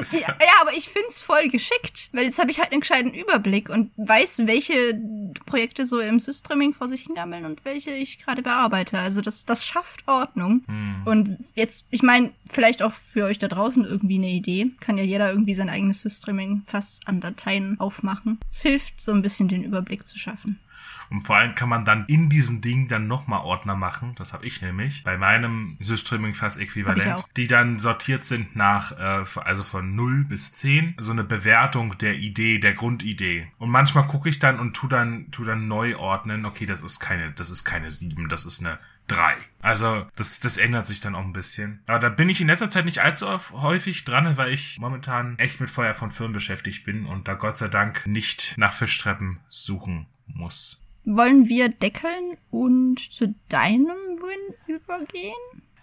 Ist Ja, ja, aber ich find's voll geschickt, weil jetzt habe ich halt einen gescheiten Überblick und weiß, welche Projekte so im Systreaming vor sich hingammeln und welche ich gerade bearbeite. Also das, das schafft Ordnung. Hm. Und jetzt, ich meine, vielleicht auch für euch da draußen irgendwie eine Idee. Kann ja jeder irgendwie sein eigenes Systreaming fast an Dateien aufmachen. Es hilft, so ein bisschen den Überblick zu schaffen. Und vor allem kann man dann in diesem Ding dann nochmal Ordner machen. Das habe ich nämlich bei meinem Systreaming fast äquivalent, die dann sortiert sind nach, äh, also von 0 bis 10. So eine Bewertung der Idee, der Grundidee. Und manchmal gucke ich dann und tu dann, tu dann neu ordnen. Okay, das ist keine, das ist keine 7, das ist eine 3. Also, das, das ändert sich dann auch ein bisschen. Aber da bin ich in letzter Zeit nicht allzu oft- häufig dran, weil ich momentan echt mit Feuer von Firmen beschäftigt bin und da Gott sei Dank nicht nach Fischtreppen suchen muss. Wollen wir deckeln und zu deinem Win übergehen?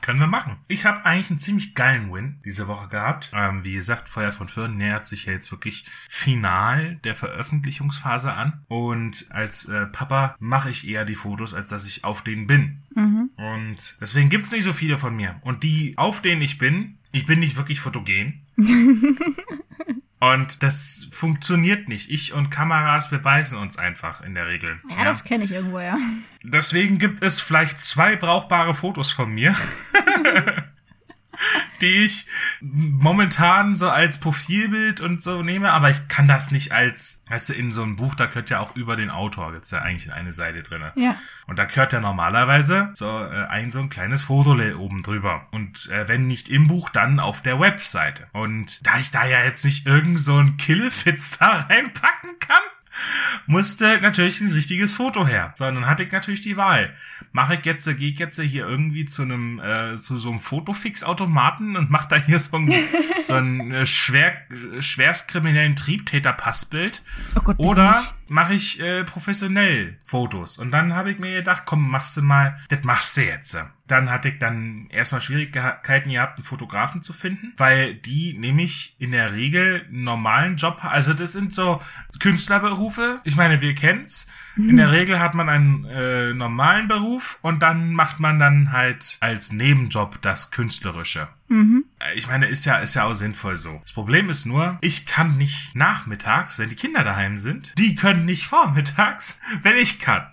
Können wir machen. Ich habe eigentlich einen ziemlich geilen Win diese Woche gehabt. Ähm, wie gesagt, Feuer von Föhren nähert sich ja jetzt wirklich final der Veröffentlichungsphase an. Und als äh, Papa mache ich eher die Fotos, als dass ich auf denen bin. Mhm. Und deswegen gibt's nicht so viele von mir. Und die, auf denen ich bin, ich bin nicht wirklich fotogen. Und das funktioniert nicht. Ich und Kameras, wir beißen uns einfach in der Regel. Ja, das kenne ich irgendwo, ja. Deswegen gibt es vielleicht zwei brauchbare Fotos von mir. die ich momentan so als Profilbild und so nehme, aber ich kann das nicht als, weißt du, in so einem Buch, da gehört ja auch über den Autor, gibt's ja eigentlich eine Seite drinne. Ja. Und da gehört ja normalerweise so äh, ein so ein kleines Foto oben drüber. Und äh, wenn nicht im Buch, dann auf der Webseite. Und da ich da ja jetzt nicht irgend so ein Killefitz da reinpacken kann, musste natürlich ein richtiges Foto her. So, dann hatte ich natürlich die Wahl. Mache ich jetzt, gehe ich jetzt hier irgendwie zu einem, äh, zu so einem Fotofix-Automaten und mache da hier so ein, so ein äh, schwer, schwerstkriminellen Triebtäter-Passbild. Oh Gott, Oder mache ich äh, professionell Fotos. Und dann habe ich mir gedacht, komm, machst du mal, das machst du jetzt. Dann hatte ich dann erstmal Schwierigkeiten gehabt, einen Fotografen zu finden, weil die nämlich in der Regel einen normalen Job, also das sind so Künstlerberufe. Ich meine, wir kennen's. In der Regel hat man einen äh, normalen Beruf und dann macht man dann halt als Nebenjob das Künstlerische. Mhm. Äh, Ich meine, ist ja, ist ja auch sinnvoll so. Das Problem ist nur, ich kann nicht nachmittags, wenn die Kinder daheim sind. Die können nicht vormittags, wenn ich kann.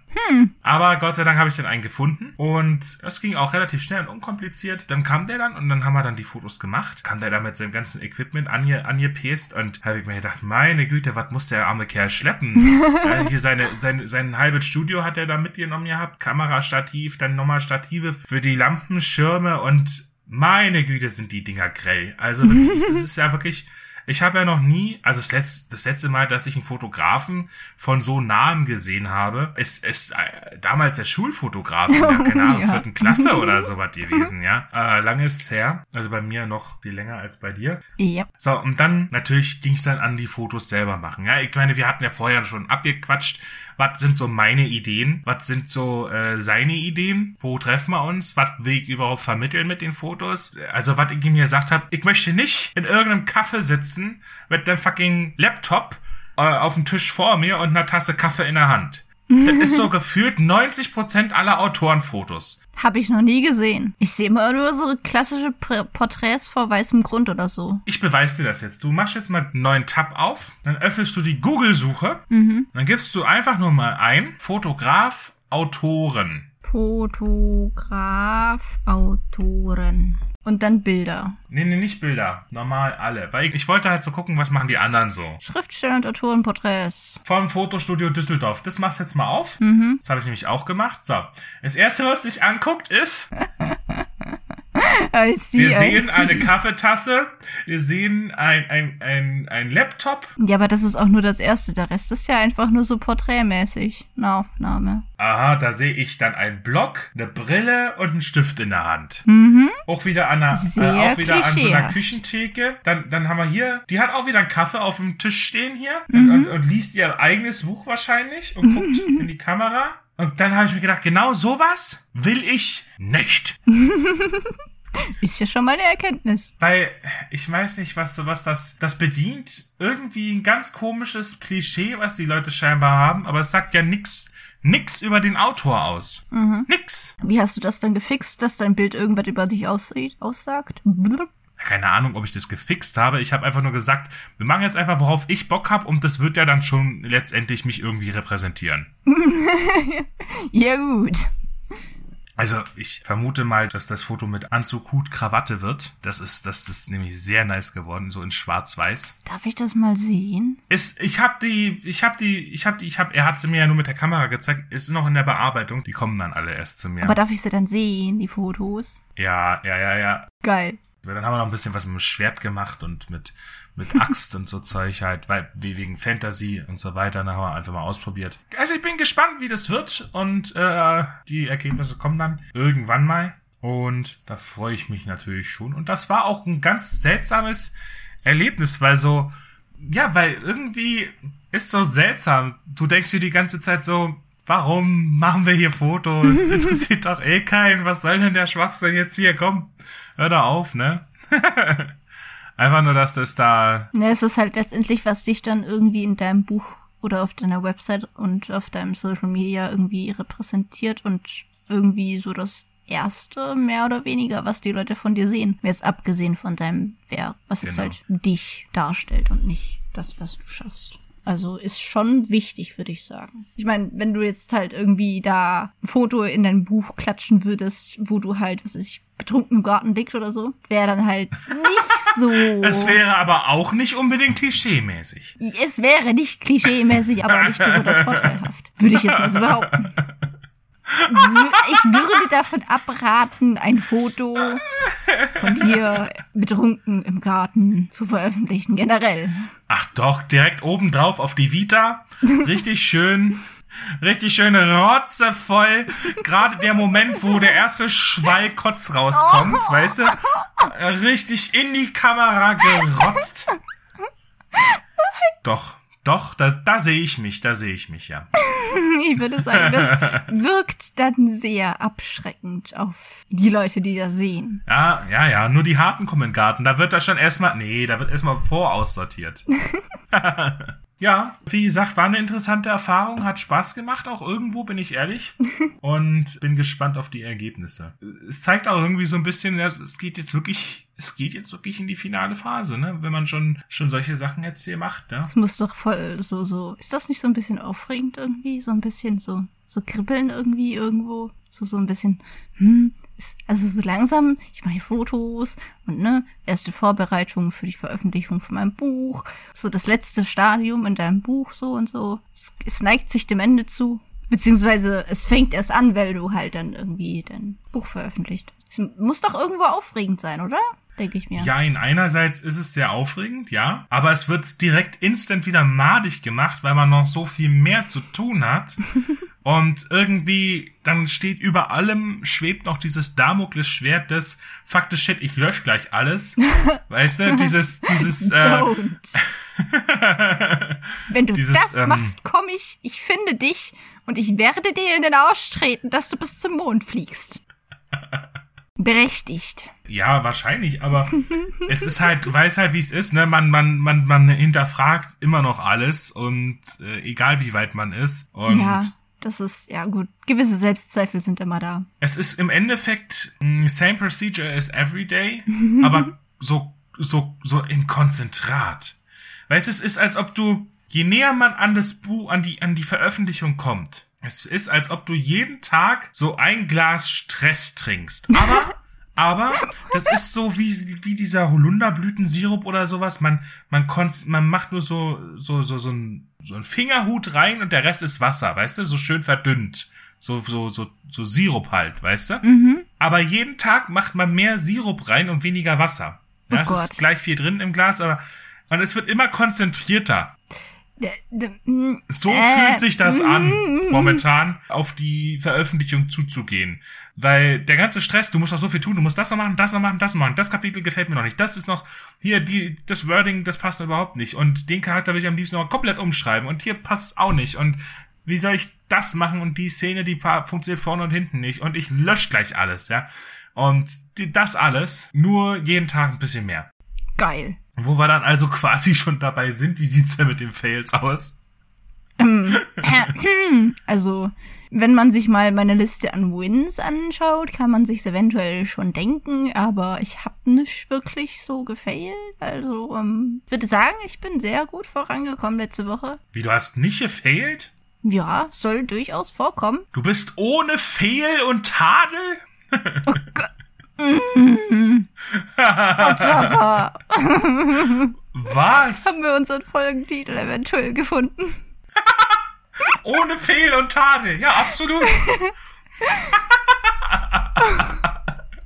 Aber Gott sei Dank habe ich dann einen gefunden und das ging auch relativ schnell und unkompliziert. Dann kam der dann und dann haben wir dann die Fotos gemacht. Kam der da mit seinem ganzen Equipment ange, angepest und habe ich mir gedacht, meine Güte, was muss der arme Kerl schleppen? ja, hier seine, sein, sein halbes Studio hat er da mitgenommen gehabt. Kamerastativ, dann nochmal Stative für die Lampenschirme und meine Güte, sind die Dinger grell. Also wirklich, das ist ja wirklich. Ich habe ja noch nie, also das letzte, das letzte Mal, dass ich einen Fotografen von so nahem gesehen habe, ist, ist äh, damals der Schulfotograf in der, keine Ahnung, Ja. vierten Klasse oder sowas gewesen, ja. Äh, lange ist's her. Also bei mir noch viel länger als bei dir. Ja. So, und dann natürlich ging's dann an die Fotos selber machen. Ja, ich meine, wir hatten ja vorher schon abgequatscht. Was sind so meine Ideen? Was sind so äh, seine Ideen? Wo treffen wir uns? Was will ich überhaupt vermitteln mit den Fotos? Also, was ich ihm gesagt habe, ich möchte nicht in irgendeinem Kaffee sitzen mit einem fucking Laptop äh, auf dem Tisch vor mir und einer Tasse Kaffee in der Hand. Das ist so gefühlt 90% aller Autorenfotos. Habe ich noch nie gesehen. Ich sehe immer nur so klassische Porträts vor weißem Grund oder so. Ich beweise dir das jetzt. Du machst jetzt mal einen neuen Tab auf, dann öffnest du die Google-Suche, dann gibst du einfach nur mal ein Fotograf Autoren. Fotograf, Autoren. Und dann Bilder. Nee, nee, nicht Bilder. Normal alle. Weil ich, ich wollte halt so gucken, was machen die anderen so. Schriftsteller und Autorenporträts. Vom Fotostudio Düsseldorf. Das machst du jetzt mal auf. Das habe ich nämlich auch gemacht. So. Das erste, was dich anguckt, ist, I see, wir I sehen see. eine Kaffeetasse, wir sehen ein, ein, ein, ein Laptop. Ja, aber das ist auch nur das erste. Der Rest ist ja einfach nur so porträtmäßig. Eine Aufnahme. Aha, da sehe ich dann einen Block, eine Brille und einen Stift in der Hand. Mhm. Auch wieder an einer, äh, auch wieder an so einer. Küchentheke. Dann, dann haben wir hier, die hat auch wieder einen Kaffee auf dem Tisch stehen hier Mhm. und, und, und liest ihr eigenes Buch wahrscheinlich und guckt in die Kamera. Und dann habe ich mir gedacht, genau sowas will ich nicht. Ist ja schon mal eine Erkenntnis. Weil ich weiß nicht, was sowas das, das bedient. Irgendwie ein ganz komisches Klischee, was die Leute scheinbar haben, aber es sagt ja nix, nix über den Autor aus. Mhm. Nix. Wie hast du das dann gefixt, dass dein Bild irgendwas über dich aussieht, aussagt? Blub. keine Ahnung, ob ich das gefixt habe. Ich habe einfach nur gesagt, wir machen jetzt einfach, worauf ich Bock hab und das wird ja dann schon letztendlich mich irgendwie repräsentieren. Ja, gut. Also ich vermute mal, dass das Foto mit Anzug, Hut, Krawatte wird. Das ist, das ist nämlich sehr nice geworden, so in Schwarz-Weiß. Darf ich das mal sehen? Ist, ich habe die, ich habe die, ich habe die, ich habe, er hat sie mir ja nur mit der Kamera gezeigt. Ist noch in der Bearbeitung. Die kommen dann alle erst zu mir. Aber darf ich sie dann sehen, die Fotos? ja, ja, ja, ja. Geil. Dann haben wir noch ein bisschen was mit dem Schwert gemacht und mit, mit Axt und so Zeug halt, weil, wie wegen Fantasy und so weiter. Dann haben wir einfach mal ausprobiert. Also ich bin gespannt, wie das wird und äh, die Ergebnisse kommen dann irgendwann mal. Und da freue ich mich natürlich schon. Und das war auch ein ganz seltsames Erlebnis, weil so, ja, weil irgendwie ist so seltsam. Du denkst dir die ganze Zeit so, warum machen wir hier Fotos? Interessiert doch eh keinen. Was soll denn der Schwachsinn jetzt hier? Komm, hör da auf, ne? Einfach nur, dass das da, Ne, es ist halt letztendlich, was dich dann irgendwie in deinem Buch oder auf deiner Website und auf deinem Social Media irgendwie repräsentiert und irgendwie so das erste, mehr oder weniger, was die Leute von dir sehen. Jetzt abgesehen von deinem Werk, was jetzt Genau. halt dich darstellt und nicht das, was du schaffst. Also ist schon wichtig, würde ich sagen. Ich meine, wenn du jetzt halt irgendwie da ein Foto in dein Buch klatschen würdest, wo du halt, was weiß ich, betrunken im Garten liegt oder so, wäre dann halt nicht so. Es wäre aber auch nicht unbedingt klischeemäßig. Es wäre nicht klischeemäßig, aber nicht besonders vorteilhaft. Würde ich jetzt mal so behaupten. Ich würde davon abraten, ein Foto von dir betrunken im Garten zu veröffentlichen, generell. Ach doch, direkt oben drauf auf die Vita. Richtig schön. Richtig schön rotzevoll. Gerade der Moment, wo der erste Schwall Kotz rauskommt, oh. weißt du? Richtig in die Kamera gerotzt. Doch. Doch, da, da sehe ich mich, da sehe ich mich, ja. ich würde sagen, das wirkt dann sehr abschreckend auf die Leute, die das sehen. Ja, ja, ja, nur die Harten kommen in den Garten. Da wird das schon erstmal, nee, da wird erstmal voraussortiert. Ja, wie gesagt, war eine interessante Erfahrung, hat Spaß gemacht, auch irgendwo, bin ich ehrlich. Und bin gespannt auf die Ergebnisse. Es zeigt auch irgendwie so ein bisschen, es geht jetzt wirklich, es geht jetzt wirklich in die finale Phase, ne? Wenn man schon, schon solche Sachen jetzt hier macht, ne? Es muss doch voll so, so, ist das nicht so ein bisschen aufregend irgendwie? So ein bisschen so, so kribbeln irgendwie irgendwo? So, so ein bisschen, hm, also so langsam, ich mache Fotos und ne, erste Vorbereitungen für die Veröffentlichung von meinem Buch, so das letzte Stadium in deinem Buch so und so. Es, es neigt sich dem Ende zu, beziehungsweise es fängt erst an, weil du halt dann irgendwie dein Buch veröffentlicht. Es muss doch irgendwo aufregend sein, oder? Denke ich mir. Ja, in einerseits ist es sehr aufregend, ja, aber es wird direkt instant wieder madig gemacht, weil man noch so viel mehr zu tun hat. Und irgendwie, dann steht über allem, schwebt noch dieses Damoklesschwert des Faktisch Shit, ich lösche gleich alles. weißt du, dieses, dieses, äh, Wenn du dieses, das ähm, machst, komm ich, ich finde dich und ich werde dir in den Arsch treten, dass du bis zum Mond fliegst. Berechtigt. Ja, wahrscheinlich, aber es ist halt, weiß halt, wie es ist, ne? Man, man, man, man hinterfragt immer noch alles und äh, egal wie weit man ist. Und ja das ist, ja gut, gewisse Selbstzweifel sind immer da. Es ist im Endeffekt mm, same procedure as every day, aber so, so, so in Konzentrat. Weißt du, es ist, als ob du, je näher man an das Buch, an die, an die Veröffentlichung kommt, es ist, als ob du jeden Tag so ein Glas Stress trinkst. Aber Aber das ist so wie, wie dieser Holunderblütensirup oder sowas. Man, man, konnt, man macht nur so, so, so, so ein, so ein Fingerhut rein und der Rest ist Wasser, weißt du? So schön verdünnt. So, so, so, so Sirup halt, weißt du? Mhm. Aber jeden Tag macht man mehr Sirup rein und weniger Wasser. Ja, oh es ist gleich viel drin im Glas, aber und es wird immer konzentrierter. So äh, fühlt sich das an, mm. momentan auf die Veröffentlichung zuzugehen. Weil der ganze Stress, du musst noch so viel tun, du musst das noch machen, das noch machen, das noch machen, das Kapitel gefällt mir noch nicht, das ist noch, hier, die, das Wording, das passt überhaupt nicht. Und den Charakter will ich am liebsten noch komplett umschreiben und hier passt es auch nicht. Und wie soll ich das machen und die Szene, die funktioniert vorne und hinten nicht. Und ich lösche gleich alles, ja. Und das alles, nur jeden Tag ein bisschen mehr. Geil. Wo wir dann also quasi schon dabei sind, wie sieht's denn mit den Fails aus? Ähm, also, wenn man sich mal meine Liste an Wins anschaut, kann man sich's eventuell schon denken, aber ich habe nicht wirklich so gefailt. Also, ähm, würde sagen, ich bin sehr gut vorangekommen letzte Woche. Wie, du hast nicht gefailt? Ja, soll durchaus vorkommen. Du bist ohne Fehl und Tadel? Oh Gott. Was? Haben wir unseren Folgentitel eventuell gefunden? Ohne Fehl und Tadel. Ja, absolut.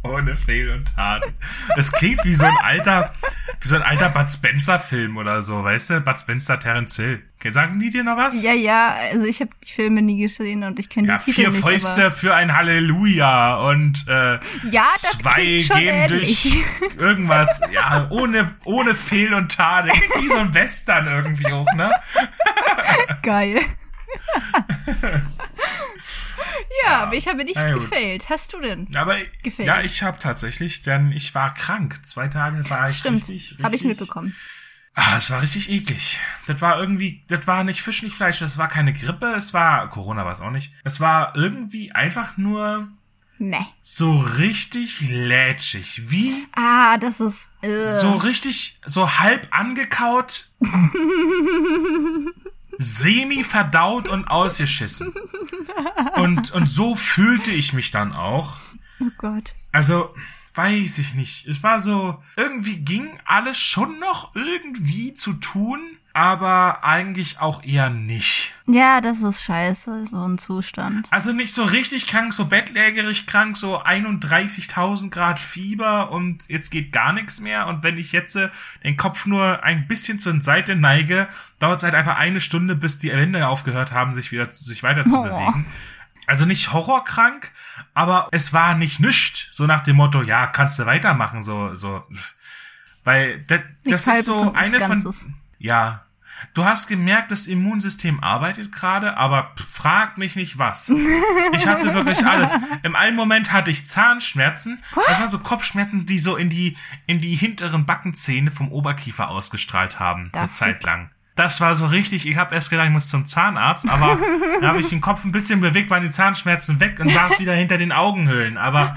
Ohne Fehl und Tadel. Es klingt wie so ein alter, wie so ein alter Bud Spencer Film oder so, weißt du? Bud Spencer, Terence Hill. Sagen die dir noch was? Ja, ja, also ich habe die Filme nie gesehen und ich kenne ja, die Titel vier Fäuste nicht, für ein Halleluja und äh, ja, zwei gehen durch irgendwas, ja, ohne, ohne Fehl und Tadel. Wie so ein Western irgendwie auch, ne? Geil. ja, aber ich habe nicht gefailt. Hast du denn aber, gefailt? Ja, ich habe tatsächlich, denn ich war krank. Zwei Tage war ich Stimmt, richtig, richtig... habe ich mitbekommen. Ah, es war richtig eklig. Das war irgendwie, das war nicht Fisch, nicht Fleisch, das war keine Grippe, es war, Corona war es auch nicht. Es war irgendwie einfach nur Meh. So richtig lätschig. Wie Ah, das ist. Äh. so richtig, so halb angekaut, semi verdaut und ausgeschissen. Und, und so fühlte ich mich dann auch. Oh Gott. Also, weiß ich nicht. Es war so, irgendwie ging alles schon noch irgendwie zu tun, aber eigentlich auch eher nicht. Ja, das ist scheiße, so ein Zustand. Also nicht so richtig krank, so bettlägerig krank, so 31.000 Grad Fieber und jetzt geht gar nichts mehr. Und wenn ich jetzt äh, den Kopf nur ein bisschen zur Seite neige, dauert es halt einfach eine Stunde, bis die Wände aufgehört haben, sich wieder sich weiter zu Oh. bewegen. Also nicht horrorkrank, aber es war nicht nischt, so nach dem Motto, ja, kannst du weitermachen, so, so. Weil das, das ist so eine nichts von, Ganzes. Ja. Du hast gemerkt, das Immunsystem arbeitet gerade, aber frag mich nicht was. Ich hatte wirklich alles. Im einen Moment hatte ich Zahnschmerzen. Das waren so Kopfschmerzen, die so in die, in die hinteren Backenzähne vom Oberkiefer ausgestrahlt haben, eine Dafür. Zeit lang. Das war so richtig, ich habe erst gedacht, ich muss zum Zahnarzt, aber dann habe ich den Kopf ein bisschen bewegt, waren die Zahnschmerzen weg und saß wieder hinter den Augenhöhlen. Aber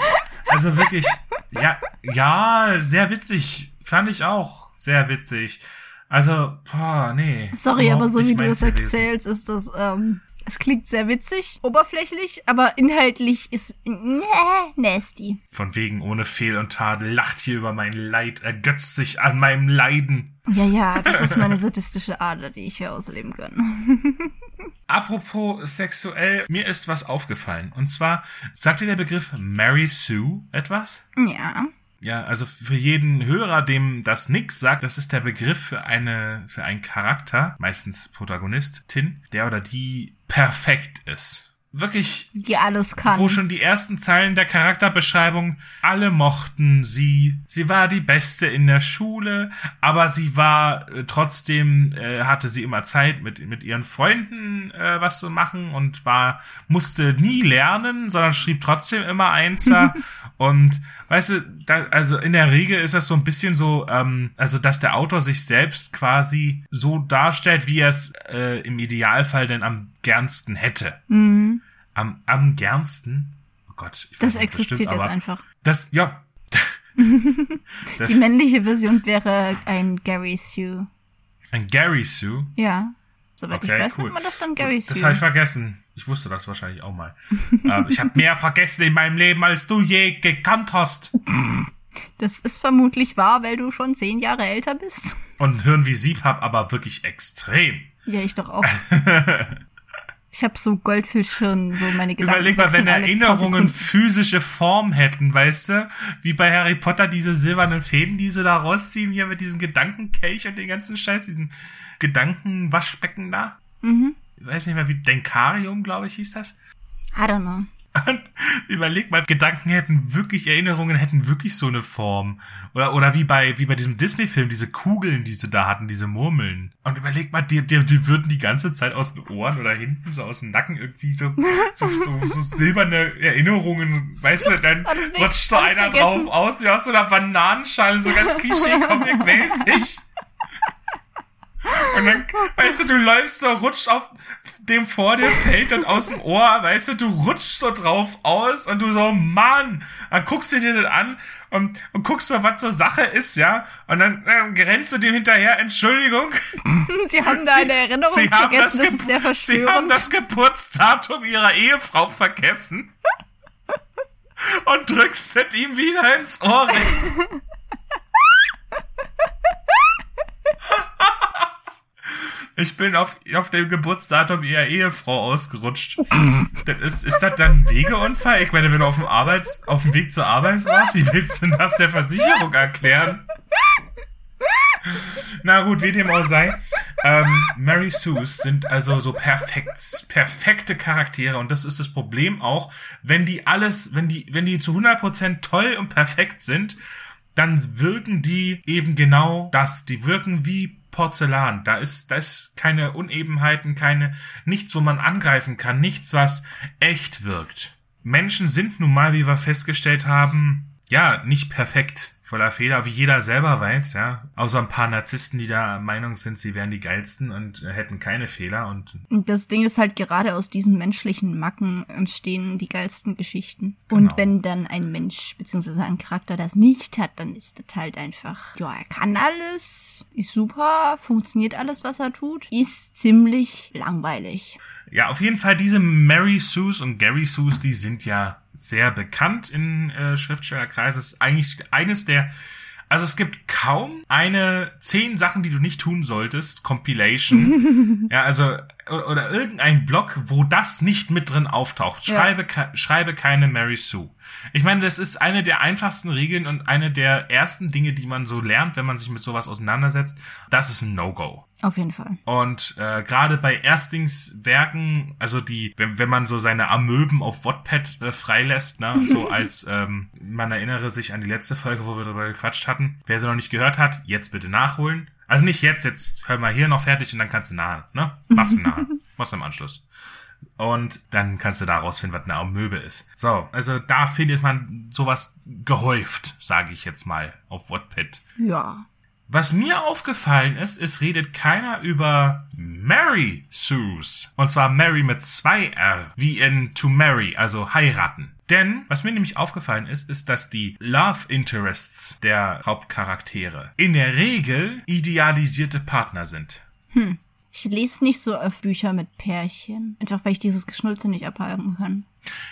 also wirklich, ja, ja, sehr witzig. Fand ich auch sehr witzig. Also, boah, nee. Sorry, aber so wie du das erzählst, ist das, ähm, es klingt sehr witzig, oberflächlich, aber inhaltlich ist nee, nasty. Von wegen ohne Fehl und Tadel lacht hier über mein Leid, ergötzt sich an meinem Leiden. Ja, ja, das ist meine sadistische Ader, die ich hier ausleben kann. Apropos sexuell, mir ist was aufgefallen. Und zwar, sagt dir der Begriff Mary Sue etwas? ja. Ja, also für jeden Hörer, dem das nix sagt, das ist der Begriff für eine, für einen Charakter, meistens Protagonistin, der oder die perfekt ist. Wirklich Die alles kann. wo schon die ersten Zeilen der Charakterbeschreibung alle mochten sie. Sie war die Beste in der Schule, aber sie war äh, trotzdem äh, hatte sie immer Zeit mit mit ihren Freunden äh, was zu machen und war musste nie lernen, sondern schrieb trotzdem immer Einser und weißt du, da, also in der Regel ist das so ein bisschen so, ähm, also dass der Autor sich selbst quasi so darstellt, wie er es äh, im Idealfall denn am gernsten hätte Mhm. am, am gernsten. Oh Gott, ich Das existiert stimmt, jetzt einfach. Das, ja. das, Die männliche Version wäre ein Gary Sue. ein Gary Sue. Ja. Soweit Okay, ich weiß, cool. nennt man das dann Gary Das Sue. habe ich vergessen. Ich wusste das wahrscheinlich auch mal. ähm, ich habe mehr vergessen in meinem Leben, als du je gekannt hast. Das ist vermutlich wahr, weil du schon zehn Jahre älter bist. Und Hirn wie Sieb hab, aber wirklich extrem. Ja, ich doch auch. ich habe so Goldfischhirn, so meine Gedanken. Überleg mal, wenn Erinnerungen physische Form hätten, weißt du? Wie bei Harry Potter diese silbernen Fäden, die sie da rausziehen, hier mit diesem Gedankenkelch und den ganzen Scheiß, diesem Gedankenwaschbecken da. Mhm. Ich weiß nicht mehr, wie Denkarium, glaube ich, hieß das. I don't know. Und überleg mal, Gedanken hätten wirklich, Erinnerungen hätten wirklich so eine Form. Oder, oder wie bei, wie bei diesem Disney-Film, diese Kugeln, die sie da hatten, diese Murmeln. Und überleg mal, die, die, die würden die ganze Zeit aus den Ohren oder hinten, so aus dem Nacken irgendwie so, so, so, so silberne Erinnerungen. Weißt du, Ups, dann alles weg, rutscht so einer vergessen. drauf aus, wie aus so einer Bananenschale, so ganz Klischee-Comic-mäßig. Und dann, weißt du, du läufst so, rutscht auf dem vor dir, fällt das aus dem Ohr, weißt du, du rutschst so drauf aus und du so, Mann, dann guckst du dir das an und, und guckst so, was zur Sache ist, ja, und dann äh, rennst du dem hinterher, Entschuldigung, Sie haben da eine Erinnerung Sie haben, das vergessen, das, Ge- ist sehr Sie haben verstörend. das Geburtsdatum ihrer Ehefrau vergessen und drückst es ihm wieder ins Ohr. rein. Ich bin auf, auf dem Geburtsdatum ihrer Ehefrau ausgerutscht. Das ist, ist das dann ein Wegeunfall? Ich meine, wenn du auf dem Arbeits, auf dem Weg zur Arbeit warst, wie willst du denn das der Versicherung erklären? Na gut, wie dem auch sei. Ähm, Mary Sues sind also so perfekt, perfekte Charaktere und das ist das Problem auch, wenn die alles, wenn die, wenn die zu 100% toll und perfekt sind, dann wirken die eben genau das. Die wirken wie Porzellan. Da ist, da ist keine Unebenheiten, keine, nichts, wo man angreifen kann, nichts, was echt wirkt. Menschen sind nun mal, wie wir festgestellt haben, ja, nicht perfekt. Voller Fehler, wie jeder selber weiß, ja. Außer ein paar Narzissten, die da Meinung sind, sie wären die geilsten und hätten keine Fehler und. Und das Ding ist halt gerade aus diesen menschlichen Macken entstehen die geilsten Geschichten. Genau. Und wenn dann ein Mensch beziehungsweise ein Charakter das nicht hat, dann ist das halt einfach, ja, er kann alles, ist super, funktioniert alles, was er tut, ist ziemlich langweilig. Ja, auf jeden Fall diese Mary Sues und Gary Sues, die sind ja sehr bekannt in äh, Schriftstellerkreisen. eigentlich eines der also es gibt kaum eine zehn Sachen, die du nicht tun solltest, Compilation. ja, also oder, oder irgendein Blog, wo das nicht mit drin auftaucht. Schreibe, ja. schreibe keine Mary Sue. Ich meine, das ist eine der einfachsten Regeln und eine der ersten Dinge, die man so lernt, wenn man sich mit sowas auseinandersetzt. Das ist ein No-Go. Auf jeden Fall. Und äh, gerade bei Erstlingswerken, also die, wenn, wenn man so seine Amöben auf Wattpad äh, freilässt, ne, so als ähm, man erinnere sich an die letzte Folge, wo wir darüber gequatscht hatten. Wer sie noch nicht gehört hat, jetzt bitte nachholen. Also nicht jetzt, jetzt hör mal hier noch fertig und dann kannst du nahe, ne? Machst du nahe. Machst du im Anschluss. Und dann kannst du daraus finden, was eine Amöbe ist. So, also da findet man sowas gehäuft, sage ich jetzt mal, auf Wattpad. Ja. Was mir aufgefallen ist, es redet keiner über Mary Sues. Und zwar Mary mit zwei R, wie in to marry, also heiraten. Denn, was mir nämlich aufgefallen ist, ist, dass die Love Interests der Hauptcharaktere in der Regel idealisierte Partner sind. Hm. Ich lese nicht so oft Bücher mit Pärchen. Einfach weil ich dieses Geschnulze nicht abhalten kann.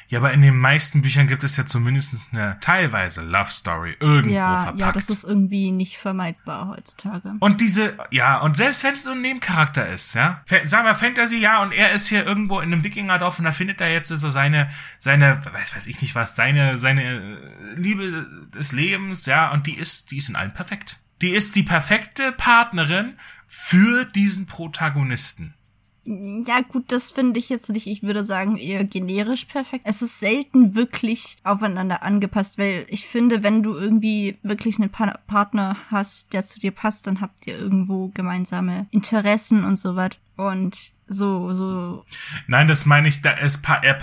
Ja, aber in den meisten Büchern gibt es ja zumindest eine teilweise Love Story irgendwo ja, verpackt. Ja, das ist irgendwie nicht vermeidbar heutzutage. Und diese, ja, und selbst wenn es so ein Nebencharakter ist, ja, sagen wir Fantasy, ja, und er ist hier irgendwo in einem Wikingerdorf und da findet er jetzt so seine, seine, weiß, weiß ich nicht was, seine, seine Liebe des Lebens, ja, und die ist, die ist in allem perfekt. Die ist die perfekte Partnerin für diesen Protagonisten. Ja, gut, das finde ich jetzt nicht. Ich würde sagen, eher generisch perfekt. Es ist selten wirklich aufeinander angepasst, weil ich finde, wenn du irgendwie wirklich einen pa Partner hast, der zu dir passt, dann habt ihr irgendwo gemeinsame Interessen und so was. Und so, so. Nein, das meine ich, da, es,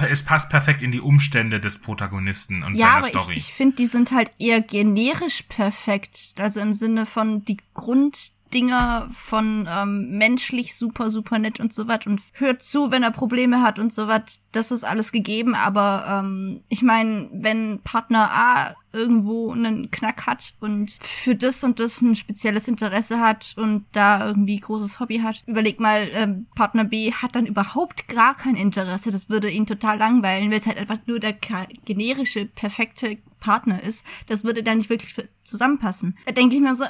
es passt perfekt in die Umstände des Protagonisten und ja, seiner aber Story. Ich, ich finde, die sind halt eher generisch perfekt. Also im Sinne von die Grund Dinger von ähm, menschlich super, super nett und so was und hört zu, wenn er Probleme hat und so was. Das ist alles gegeben, aber ähm, ich meine, wenn Partner A irgendwo einen Knack hat und für das und das ein spezielles Interesse hat und da irgendwie großes Hobby hat, überleg mal, ähm, Partner B hat dann überhaupt gar kein Interesse. Das würde ihn total langweilen, weil es halt einfach nur der generische, perfekte Partner ist. Das würde dann nicht wirklich zusammenpassen. Da denke ich mir so, äh,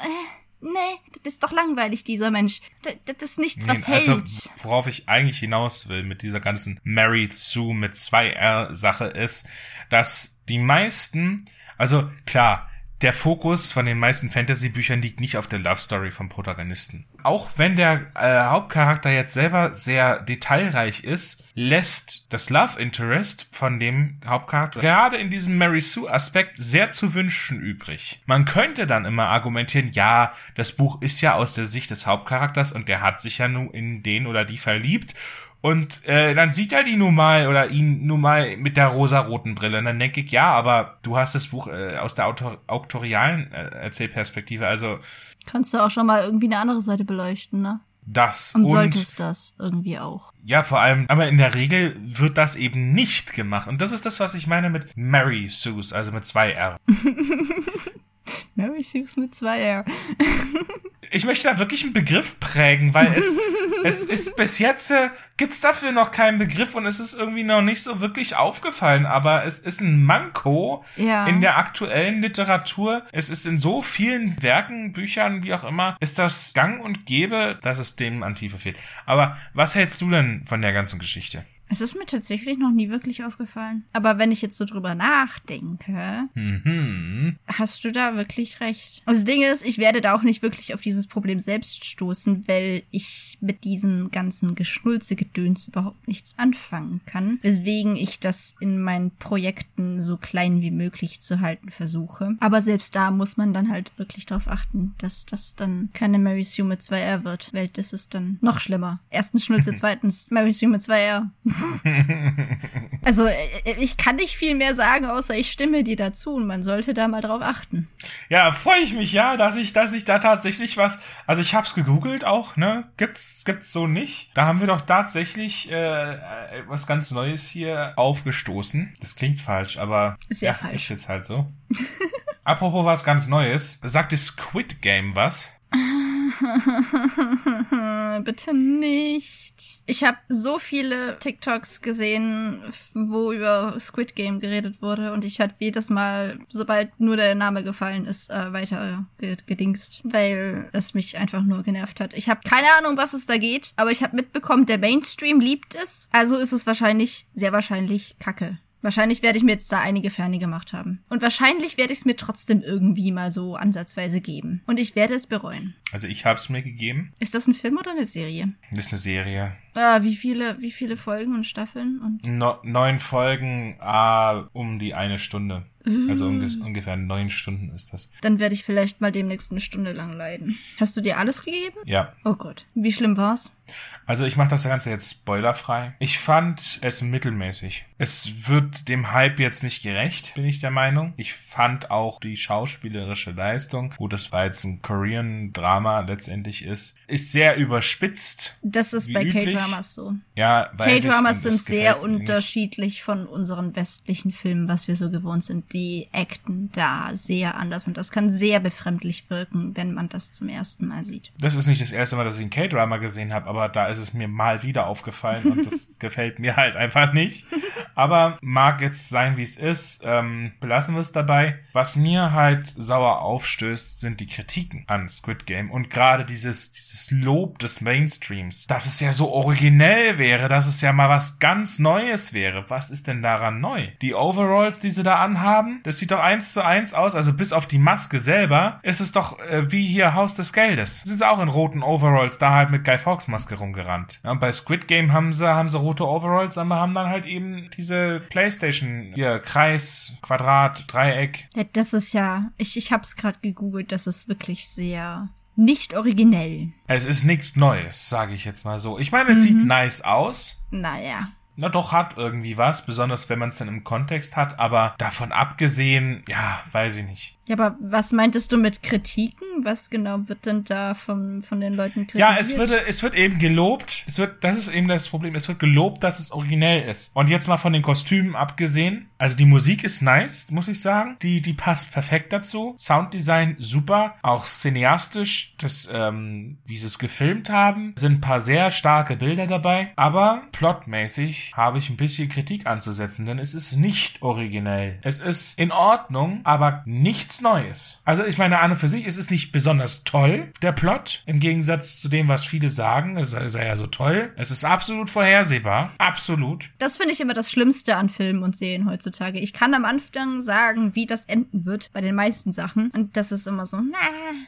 nee, das ist doch langweilig, dieser Mensch. Das, das ist nichts, was nee, also, hält. Worauf ich eigentlich hinaus will mit dieser ganzen Mary Sue mit zwei R Sache ist, dass die meisten, also klar, der Fokus von den meisten Fantasy-Büchern liegt nicht auf der Love Story vom Protagonisten. Auch wenn der äh, Hauptcharakter jetzt selber sehr detailreich ist, lässt das Love Interest von dem Hauptcharakter gerade in diesem Mary Sue Aspekt sehr zu wünschen übrig. Man könnte dann immer argumentieren, ja, das Buch ist ja aus der Sicht des Hauptcharakters und der hat sich ja nun in den oder die verliebt und äh, dann sieht er die nun mal oder ihn nun mal mit der rosaroten Brille. Und dann denke ich, ja, aber du hast das Buch äh, aus der Autor autorialen äh, Erzählperspektive. Also kannst du auch schon mal irgendwie eine andere Seite beleuchten, ne? Das und, und solltest das irgendwie auch. Ja, vor allem, aber in der Regel wird das eben nicht gemacht. Und das ist das, was ich meine mit Mary Sues, also mit zwei R. Mary Sues mit zwei R. ich möchte da wirklich einen Begriff prägen, weil es, es ist bis jetzt äh, gibt's dafür noch keinen Begriff und es ist irgendwie noch nicht so wirklich aufgefallen, aber es ist ein Manko ja. in der aktuellen Literatur. Es ist in so vielen Werken, Büchern, wie auch immer, ist das gang und gäbe, dass es dem an Tiefe fehlt. Aber was hältst du denn von der ganzen Geschichte? Es ist mir tatsächlich noch nie wirklich aufgefallen. Aber wenn ich jetzt so drüber nachdenke, mhm. hast du da wirklich recht. Also das Ding ist, ich werde da auch nicht wirklich auf dieses Problem selbst stoßen, weil ich mit diesem ganzen Geschnulze-Gedöns überhaupt nichts anfangen kann. Weswegen ich das in meinen Projekten so klein wie möglich zu halten versuche. Aber selbst da muss man dann halt wirklich darauf achten, dass das dann keine Mary Sue mit 2R wird, weil das ist dann noch schlimmer. Erstens Schnulze, zweitens Mary Sue mit 2R. Also äh, ich kann nicht viel mehr sagen, außer ich stimme dir dazu und man sollte da mal drauf achten. Ja, freue ich mich ja, dass ich, dass ich da tatsächlich was. Also ich hab's gegoogelt auch, ne? Gibt's, gibt's so nicht. Da haben wir doch tatsächlich äh, was ganz Neues hier aufgestoßen. Das klingt falsch, aber Ist ja ja, falsch. ist jetzt halt so. Apropos was ganz Neues, sagt die Squid Game was? Bitte nicht. Ich habe so viele TikToks gesehen, wo über Squid Game geredet wurde und ich hatte jedes Mal, sobald nur der Name gefallen ist, äh, weiter ge gedingst, weil es mich einfach nur genervt hat. Ich habe keine Ahnung, was es da geht, aber ich habe mitbekommen, der Mainstream liebt es. Also ist es wahrscheinlich, sehr wahrscheinlich Kacke. Wahrscheinlich werde ich mir jetzt da einige Ferne gemacht haben. Und wahrscheinlich werde ich es mir trotzdem irgendwie mal so ansatzweise geben. Und ich werde es bereuen. Also ich hab's mir gegeben. Ist das ein Film oder eine Serie? Das ist eine Serie. Ah, wie viele, wie viele Folgen und Staffeln und No, neun Folgen, ah, um die eine Stunde. Also unge ungefähr neun Stunden ist das. dann werde ich vielleicht mal demnächst eine Stunde lang leiden. Hast du dir alles gegeben? Ja. Oh Gott. Wie schlimm war's? Also ich mache das Ganze jetzt spoilerfrei. Ich fand es mittelmäßig. Es wird dem Hype jetzt nicht gerecht, bin ich der Meinung. Ich fand auch die schauspielerische Leistung, gut, das war jetzt ein Korean-Drama letztendlich ist, ist sehr überspitzt. Das ist bei üblich. K-Dramas so. Ja, ich, K-Dramas und sind sehr mir nicht. unterschiedlich von unseren westlichen Filmen, was wir so gewohnt sind. Die acten da sehr anders und das kann sehr befremdlich wirken, wenn man das zum ersten Mal sieht. Das ist nicht das erste Mal, dass ich einen K-Drama gesehen habe, aber da ist es mir mal wieder aufgefallen und das gefällt mir halt einfach nicht. Aber mag jetzt sein, wie es ist. Ähm, belassen wir es dabei. Was mir halt sauer aufstößt, sind die Kritiken an Squid Game und gerade dieses, dieses Lob des Mainstreams, dass es ja so originell wäre, dass es ja mal was ganz Neues wäre. Was ist denn daran neu? Die Overalls, die sie da anhaben, das sieht doch eins zu eins aus, also bis auf die Maske selber, ist es doch äh, wie hier Haus des Geldes. Sie sind auch in roten Overalls da halt mit Guy Fawkes Maske rumgerannt. Ja, und bei Squid Game haben sie, haben sie rote Overalls, aber haben dann halt eben diese Playstation, hier, Kreis, Quadrat, Dreieck. Ja, das ist ja, ich, ich hab's gerade gegoogelt, das ist wirklich sehr nicht originell. Es ist nichts Neues, sage ich jetzt mal so. Ich meine, es sieht nice aus. Naja. Na doch, hat irgendwie was, besonders wenn man es dann im Kontext hat, aber davon abgesehen, ja, weiß ich nicht. Ja, aber was meintest du mit Kritiken? Was genau wird denn da von, von den Leuten kritisiert? Ja, es wird, es wird eben gelobt. Es wird, das ist eben das Problem. Es wird gelobt, dass es originell ist. Und jetzt mal von den Kostümen abgesehen. Also die Musik ist nice, muss ich sagen. Die, die passt perfekt dazu. Sounddesign super. Auch cineastisch, das, ähm, wie sie es gefilmt haben, sind ein paar sehr starke Bilder dabei. Aber plotmäßig habe ich ein bisschen Kritik anzusetzen, denn es ist nicht originell. Es ist in Ordnung, aber nichts Neues. Also ich meine, an und für sich ist es nicht besonders toll, der Plot, im Gegensatz zu dem, was viele sagen. Es sei ja so toll. Es ist absolut vorhersehbar. Absolut. Das finde ich immer das Schlimmste an Filmen und Serien heutzutage. Ich kann am Anfang sagen, wie das enden wird bei den meisten Sachen. Und das ist immer so, na.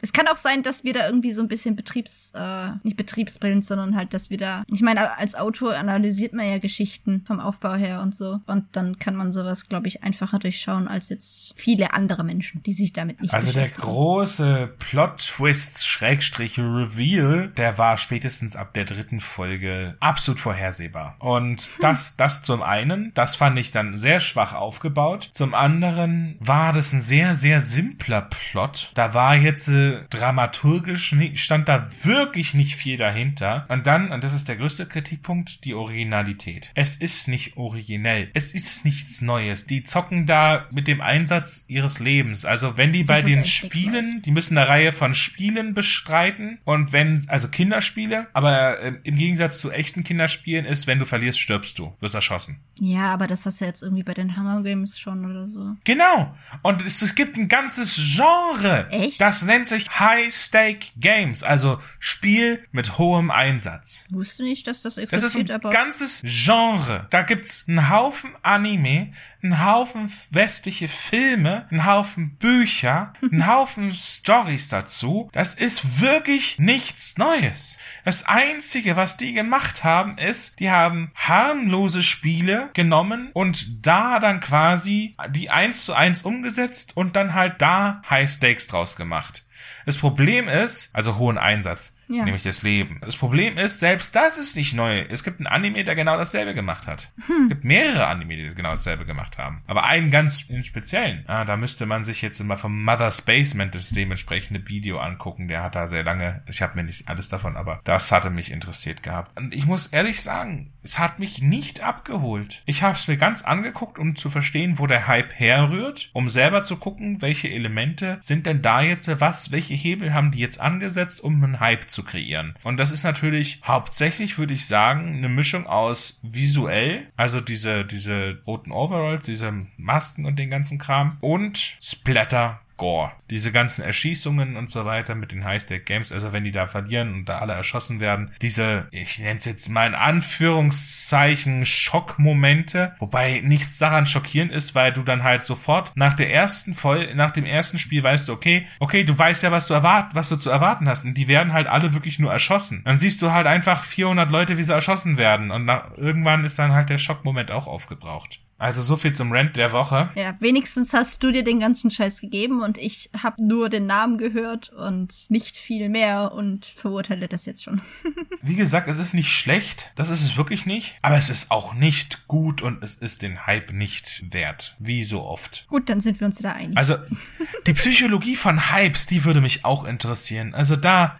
Es kann auch sein, dass wir da irgendwie so ein bisschen Betriebs, äh, nicht betriebsblind, sondern halt, dass wir da, ich meine, als Autor analysiert man ja Geschichten vom Aufbau her und so. Und dann kann man sowas, glaube ich, einfacher durchschauen als jetzt viele andere Menschen, die sich damit nicht Also der große Plot-Twist, Schrägstrich, Reveal, der war spätestens ab der dritten Folge absolut vorhersehbar. Und das, das zum einen, das fand ich dann sehr schwach aufgebaut. Zum anderen war das ein sehr, sehr simpler Plot. Da war jetzt äh, dramaturgisch, stand da wirklich nicht viel dahinter. Und dann, und das ist der größte Kritikpunkt, die Originalität. Es ist nicht originell. Es ist nichts Neues. Die zocken da mit dem Einsatz ihres Lebens. Also wenn die bei den Spielen die müssen eine Reihe von Spielen bestreiten und wenn, also Kinderspiele, aber äh, im Gegensatz zu echten Kinderspielen ist, wenn du verlierst, stirbst du, wirst erschossen. Ja, aber das hast du jetzt irgendwie bei den Hunger Games schon oder so. Genau. Und es, es gibt ein ganzes Genre. Echt? Das nennt sich High-Stake Games, also Spiel mit hohem Einsatz. Wusste nicht, dass das Das existiert, ist ein aber ganzes Genre. Da gibt's einen Haufen Anime, einen Haufen westliche Filme, einen Haufen Bücher, einen Haufen Stories dazu. Das ist wirklich nichts Neues. Das einzige, was die gemacht haben, ist, die haben harmlose Spiele genommen und da dann quasi die eins zu eins umgesetzt und dann halt da High Stakes draus gemacht. Das Problem ist, also hohen Einsatz. Ja. nämlich das Leben. Das Problem ist, selbst das ist nicht neu. Es gibt einen Anime, der genau dasselbe gemacht hat. Es gibt mehrere Anime, die genau dasselbe gemacht haben. Aber einen ganz in speziellen. Ah, da müsste man sich jetzt immer vom Mother Spaceman das dementsprechende Video angucken. Der hat da sehr lange, ich habe mir nicht alles davon, aber das hatte mich interessiert gehabt. Und ich muss ehrlich sagen, es hat mich nicht abgeholt. Ich habe es mir ganz angeguckt, um zu verstehen, wo der Hype herrührt, um selber zu gucken, welche Elemente sind denn da jetzt, was, welche Hebel haben die jetzt angesetzt, um einen Hype zu kreieren. Und das ist natürlich hauptsächlich, würde ich sagen, eine Mischung aus visuell, also diese, diese roten Overalls, diese Masken und den ganzen Kram und Splatter Gore. Diese ganzen Erschießungen und so weiter mit den High-Stake-Games, also wenn die da verlieren und da alle erschossen werden, diese, ich nenne es jetzt mal in Anführungszeichen, Schockmomente, wobei nichts daran schockierend ist, weil du dann halt sofort nach der ersten Voll, nach dem ersten Spiel weißt du, okay, okay, du weißt ja, was du erwart, was du zu erwarten hast und die werden halt alle wirklich nur erschossen. Dann siehst du halt einfach 400 Leute, wie sie erschossen werden und nach, irgendwann ist dann halt der Schockmoment auch aufgebraucht. Also so viel zum Rant der Woche. Ja, wenigstens hast du dir den ganzen Scheiß gegeben und ich habe nur den Namen gehört und nicht viel mehr und verurteile das jetzt schon. Wie gesagt, es ist nicht schlecht, das ist es wirklich nicht, aber es ist auch nicht gut und es ist den Hype nicht wert, wie so oft. Gut, dann sind wir uns da einig. Also die Psychologie von Hypes, die würde mich auch interessieren. Also da,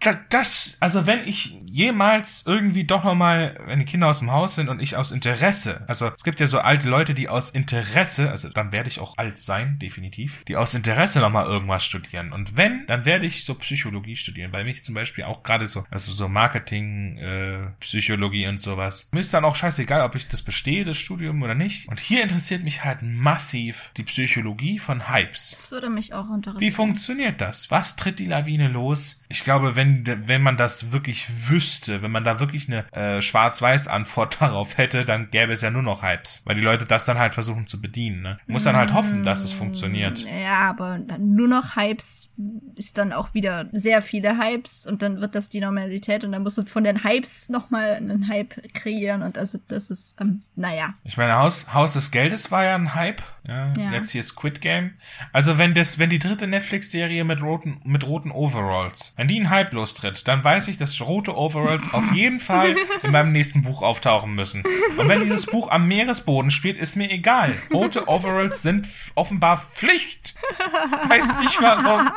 da das, also wenn ich jemals irgendwie doch noch mal, wenn die Kinder aus dem Haus sind und ich aus Interesse, also es gibt ja so alte Leute, die aus Interesse, also dann werde ich auch alt sein, definitiv, die aus Interesse noch mal irgendwas studieren. Und wenn, dann werde ich so Psychologie studieren, weil mich zum Beispiel auch gerade so, also so Marketing, äh, Psychologie und sowas. Mir ist dann auch scheißegal, ob ich das bestehe, das Studium oder nicht. Und hier interessiert mich halt massiv die Psychologie von Hypes. das würde mich auch Wie interessieren. funktioniert das? Was tritt die Lawine los? Ich glaube, wenn, wenn man das wirklich wüsste, wenn man da wirklich eine äh, Schwarz-Weiß-Antwort darauf hätte, dann gäbe es ja nur noch Hypes. Weil die Leute das dann halt versuchen zu bedienen. Ne? Muss dann halt hoffen, dass es funktioniert. Ja, aber nur noch Hypes ist dann auch wieder sehr viele Hypes und dann wird das die Normalität und dann musst du von den Hypes nochmal einen Hype kreieren und also das ist, ähm, naja. Ich meine, Haus, Haus des Geldes war ja ein Hype. Ja, Ja. Jetzt hier Squid Game. Also wenn das, wenn die dritte Netflix-Serie mit roten, mit roten Overalls, wenn die einen Hype lostritt, dann weiß ich, dass rote Overalls auf jeden Fall in meinem nächsten Buch auftauchen müssen. Und wenn dieses Buch am Meeresboden spielt, ist mir egal. Rote Overalls sind offenbar Pflicht. Weiß nicht warum.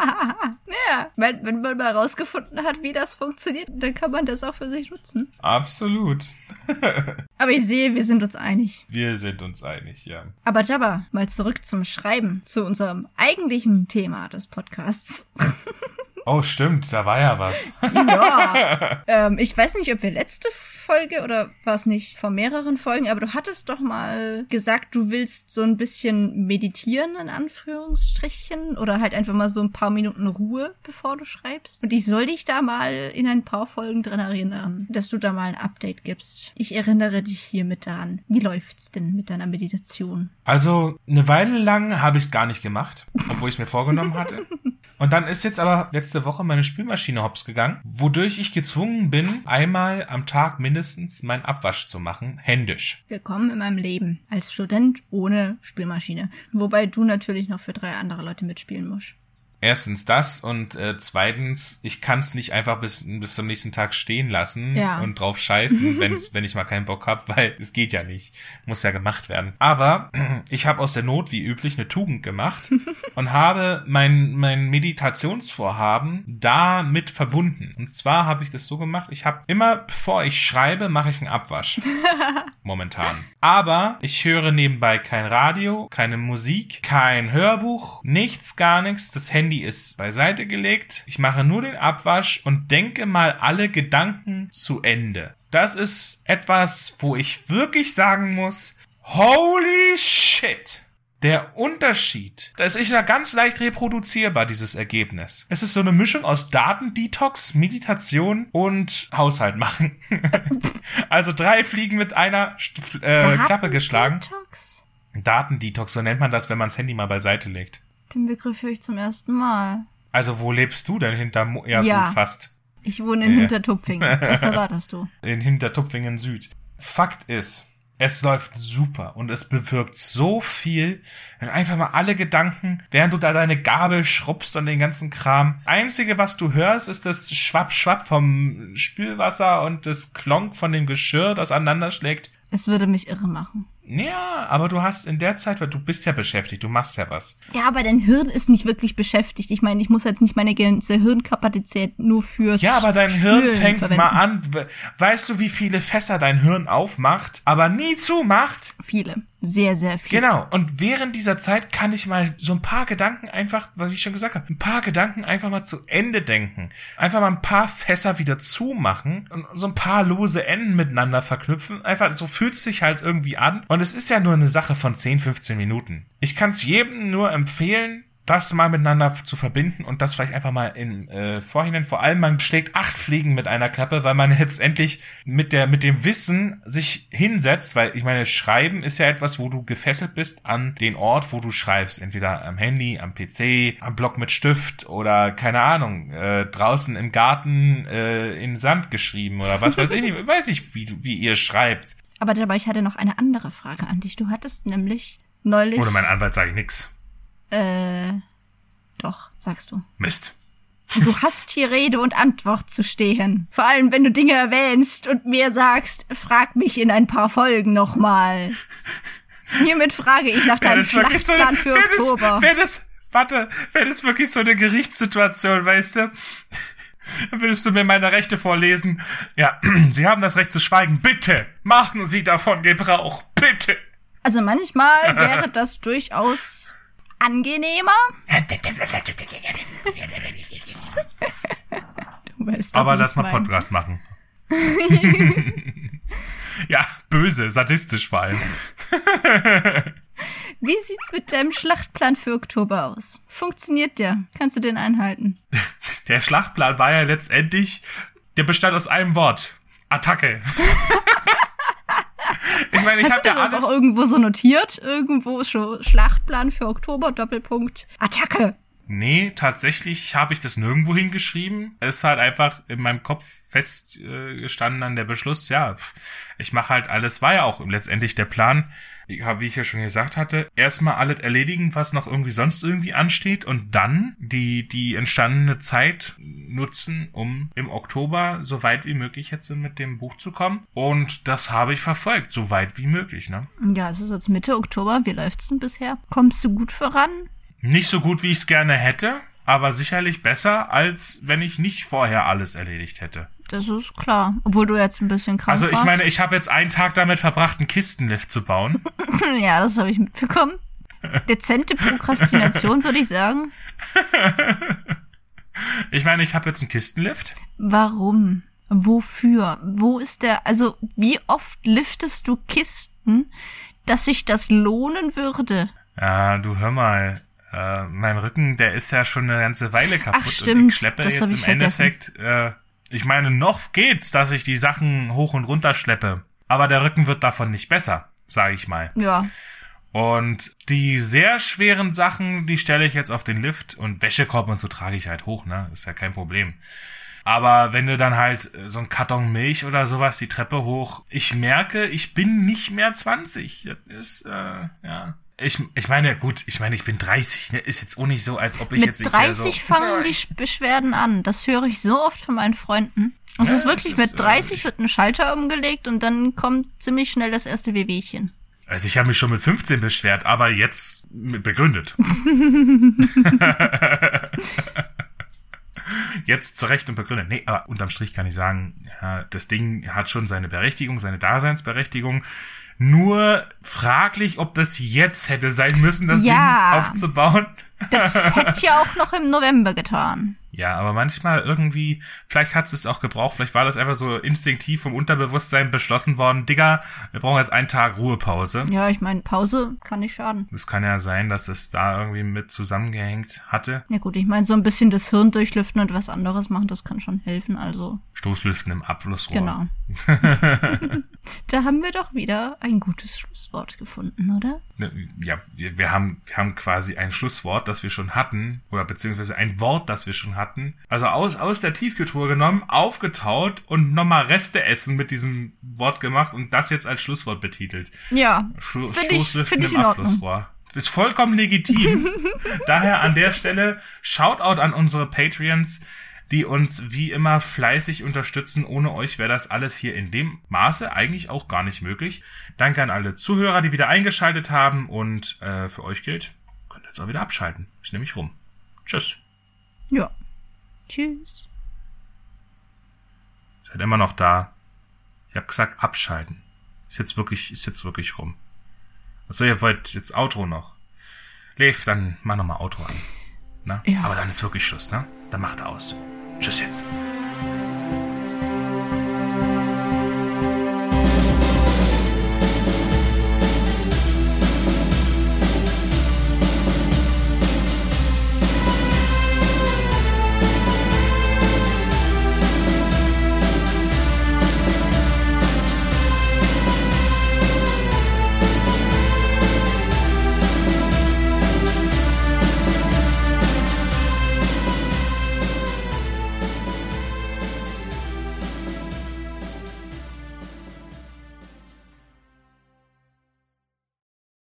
Ja, wenn, wenn man mal rausgefunden hat, wie das funktioniert, dann kann man das auch für sich nutzen. Absolut. Aber ich sehe, wir sind uns einig. Wir sind uns einig, ja. Aber Jabba, mal zurück zum Schreiben, zu unserem eigentlichen Thema des Podcasts. Oh, stimmt, da war ja was. Ja. ähm, ich weiß nicht, ob wir letzte Folge oder war es nicht vor mehreren Folgen, aber du hattest doch mal gesagt, du willst so ein bisschen meditieren, in Anführungsstrichen, oder halt einfach mal so ein paar Minuten Ruhe, bevor du schreibst. Und ich soll dich da mal in ein paar Folgen dran erinnern, dass du da mal ein Update gibst. Ich erinnere dich hiermit daran. Wie läuft's denn mit deiner Meditation? Also eine Weile lang habe ich es gar nicht gemacht, obwohl ich es mir vorgenommen hatte. Und dann ist jetzt aber letzte Woche meine Spülmaschine hops gegangen, wodurch ich gezwungen bin, einmal am Tag mindestens meinen Abwasch zu machen, händisch. Willkommen in meinem Leben als Student ohne Spielmaschine. Wobei du natürlich noch für drei andere Leute mitspielen musst. Erstens das und äh, zweitens, ich kann es nicht einfach bis, bis zum nächsten Tag stehen lassen Ja. und drauf scheißen, wenn's, wenn ich mal keinen Bock hab, weil es geht ja nicht. Muss ja gemacht werden. Aber ich habe aus der Not wie üblich eine Tugend gemacht und habe mein, mein Meditationsvorhaben damit verbunden. Und zwar habe ich das so gemacht, ich habe immer, bevor ich schreibe, mache ich einen Abwasch. Momentan. Aber ich höre nebenbei kein Radio, keine Musik, kein Hörbuch, nichts, gar nichts. Das Handy ist beiseite gelegt. Ich mache nur den Abwasch und denke mal alle Gedanken zu Ende. Das ist etwas, wo ich wirklich sagen muss, holy shit. Der Unterschied, das ist ja ganz leicht reproduzierbar, dieses Ergebnis. Es ist so eine Mischung aus Datendetox, Meditation und Haushalt machen. also drei Fliegen mit einer äh, Klappe geschlagen. Detox? Datendetox, so nennt man das, wenn man das Handy mal beiseite legt. Den Begriff höre ich zum ersten Mal. Also wo lebst du denn hinter? Mo ja, Ja. gut, fast. Ich wohne in Ja. Hintertupfingen. Was erwartest du? In Hintertupfingen Süd. Fakt ist, Es läuft super und es bewirkt so viel, wenn einfach mal alle Gedanken, während du da deine Gabel schrubbst und den ganzen Kram. Einzige, was du hörst, ist das Schwapp-Schwapp vom Spülwasser und das Klonk von dem Geschirr, das aneinander schlägt. Es würde mich irre machen. Ja, aber du hast in der Zeit, weil du bist ja beschäftigt, du machst ja was. Ja, aber dein Hirn ist nicht wirklich beschäftigt. Ich meine, ich muss jetzt nicht meine ganze Hirnkapazität nur fürs Ja, aber dein Hirn Spülen fängt verwenden. mal an. We- Weißt du, wie viele Fässer dein Hirn aufmacht, aber nie zumacht? Viele. Sehr, sehr viele. Genau. Und während dieser Zeit kann ich mal so ein paar Gedanken einfach, was ich schon gesagt habe, ein paar Gedanken einfach mal zu Ende denken. Einfach mal ein paar Fässer wieder zumachen und so ein paar lose Enden miteinander verknüpfen. Einfach, so fühlt es sich halt irgendwie an. Und es ist ja nur eine Sache von 10, 15 Minuten. Ich kann es jedem nur empfehlen, das mal miteinander zu verbinden und das vielleicht einfach mal im äh, Vorhinein. Vor allem, man schlägt acht Fliegen mit einer Klappe, weil man jetzt endlich mit der mit dem Wissen sich hinsetzt, weil ich meine, Schreiben ist ja etwas, wo du gefesselt bist an den Ort, wo du schreibst, entweder am Handy, am PC, am Block mit Stift oder keine Ahnung, äh, draußen im Garten äh, in Sand geschrieben oder was weiß ich nicht, ich weiß nicht, wie wie ihr schreibt. Aber dabei, ich hatte noch eine andere Frage an dich. Du hattest nämlich neulich. Oder mein Anwalt sage ich nix. Äh, doch, sagst du. Mist. Du hast hier Rede und Antwort zu stehen. Vor allem, wenn du Dinge erwähnst und mir sagst, frag mich in ein paar Folgen nochmal. Hiermit frage ich nach deinem wirklich so eine, Schlachtplan für wäre das, Oktober. wäre das, warte, wäre das wirklich so eine Gerichtssituation, weißt du? Würdest du mir meine Rechte vorlesen. Ja, Sie haben das Recht zu schweigen. Bitte, machen Sie davon Gebrauch. Bitte. Also manchmal wäre das durchaus angenehmer. Aber lass mal. Podcast machen. ja, böse, sadistisch vor allem. Wie sieht's mit deinem Schlachtplan für Oktober aus? Funktioniert der? Kannst du den einhalten? Der Schlachtplan war ja letztendlich, der bestand aus einem Wort. Attacke. ich meine, ich habe ja das alles. auch irgendwo so notiert? Irgendwo schon Schlachtplan für Oktober, Doppelpunkt, Attacke. Nee, tatsächlich habe ich das nirgendwo hingeschrieben. Es ist halt einfach in meinem Kopf festgestanden äh, an der Beschluss, ja, ich mache halt alles, war ja auch letztendlich der Plan, ja, wie ich ja schon gesagt hatte, erstmal alles erledigen, was noch irgendwie sonst irgendwie ansteht und dann die, die entstandene Zeit nutzen, um im Oktober so weit wie möglich jetzt mit dem Buch zu kommen. Und das habe ich verfolgt, so weit wie möglich, ne? Ja, es ist jetzt Mitte Oktober. Wie läuft's denn bisher? Kommst du gut voran? Nicht so gut, wie ich es gerne hätte, aber sicherlich besser, als wenn ich nicht vorher alles erledigt hätte. Das ist klar. Obwohl du jetzt ein bisschen krank Also ich warst. meine, ich habe jetzt einen Tag damit verbracht, einen Kistenlift zu bauen. ja, das habe ich mitbekommen. Dezente Prokrastination, würde ich sagen. Ich meine, ich habe jetzt einen Kistenlift. Warum? Wofür? Wo ist der? Also, wie oft liftest du Kisten, dass sich das lohnen würde? Ja, du hör mal. Äh, mein Rücken, der ist ja schon eine ganze Weile kaputt. Ach, Und stimmt. ich schleppe Das jetzt im vergessen. Endeffekt, äh, ich meine, noch geht's, dass ich die Sachen hoch und runter schleppe. Aber der Rücken wird davon nicht besser, sage ich mal. Ja, Und die sehr schweren Sachen, die stelle ich jetzt auf den Lift und Wäschekorb und so trage ich halt hoch, ne? Ist ja kein Problem. Aber wenn du dann halt äh, so ein Karton Milch oder sowas die Treppe hoch, ich merke, ich bin nicht mehr 20. Das ist, äh, ja. Ich, ich meine, gut, ich meine, ich bin 30, ne? Ist jetzt auch nicht so, als ob ich mit jetzt nicht 30 mehr so, fangen die Sch- Beschwerden an. Das höre ich so oft von meinen Freunden. Es Ja, ist wirklich, ist, mit 30 äh, wird ein Schalter umgelegt und dann kommt ziemlich schnell das erste Wehwehchen. Also ich habe mich schon mit 15 beschwert, aber jetzt mit begründet. jetzt zurecht und begründet. Nee, aber unterm Strich kann ich sagen, ja, das Ding hat schon seine Berechtigung, seine Daseinsberechtigung. Nur fraglich, ob das jetzt hätte sein müssen, das Ja. Ding aufzubauen. Das hätte ja auch noch im November getan. Ja, aber manchmal irgendwie, vielleicht hat es auch gebraucht, vielleicht war das einfach so instinktiv vom Unterbewusstsein beschlossen worden, Digga, wir brauchen jetzt einen Tag Ruhepause. Ja, ich meine, Pause kann nicht schaden. Es kann ja sein, dass es da irgendwie mit zusammengehängt hatte. Ja gut, ich meine, so ein bisschen das Hirn durchlüften und was anderes machen, das kann schon helfen. Also, Stoßlüften im Abflussrohr. genau. da haben wir doch wieder ein gutes Schlusswort gefunden, oder? Ne, Ja, wir, wir, haben, wir haben quasi ein Schlusswort, das wir schon hatten, oder beziehungsweise ein Wort, das wir schon hatten. Hatten. Also aus, aus der Tiefkühltruhe genommen, aufgetaut und nochmal Reste essen mit diesem Wort gemacht und das jetzt als Schlusswort betitelt. Ja. Schlu Stoßlüften im. Abflussrohr. Ist vollkommen legitim. Daher an der Stelle Shoutout an unsere Patreons, die uns wie immer fleißig unterstützen. Ohne euch wäre das alles hier in dem Maße eigentlich auch gar nicht möglich. Danke an alle Zuhörer, die wieder eingeschaltet haben und äh, für euch gilt, könnt ihr jetzt auch wieder abschalten. Ich nehme mich rum. Tschüss. Ja. Tschüss. Seid immer noch da. Ich habe gesagt abschalten. Ist jetzt wirklich, ist jetzt wirklich rum. Achso, ihr wollt jetzt Outro noch. Lev, dann mach noch mal Outro an. Na? Ja. Aber dann ist wirklich Schluss, ne? Dann macht aus. Tschüss jetzt.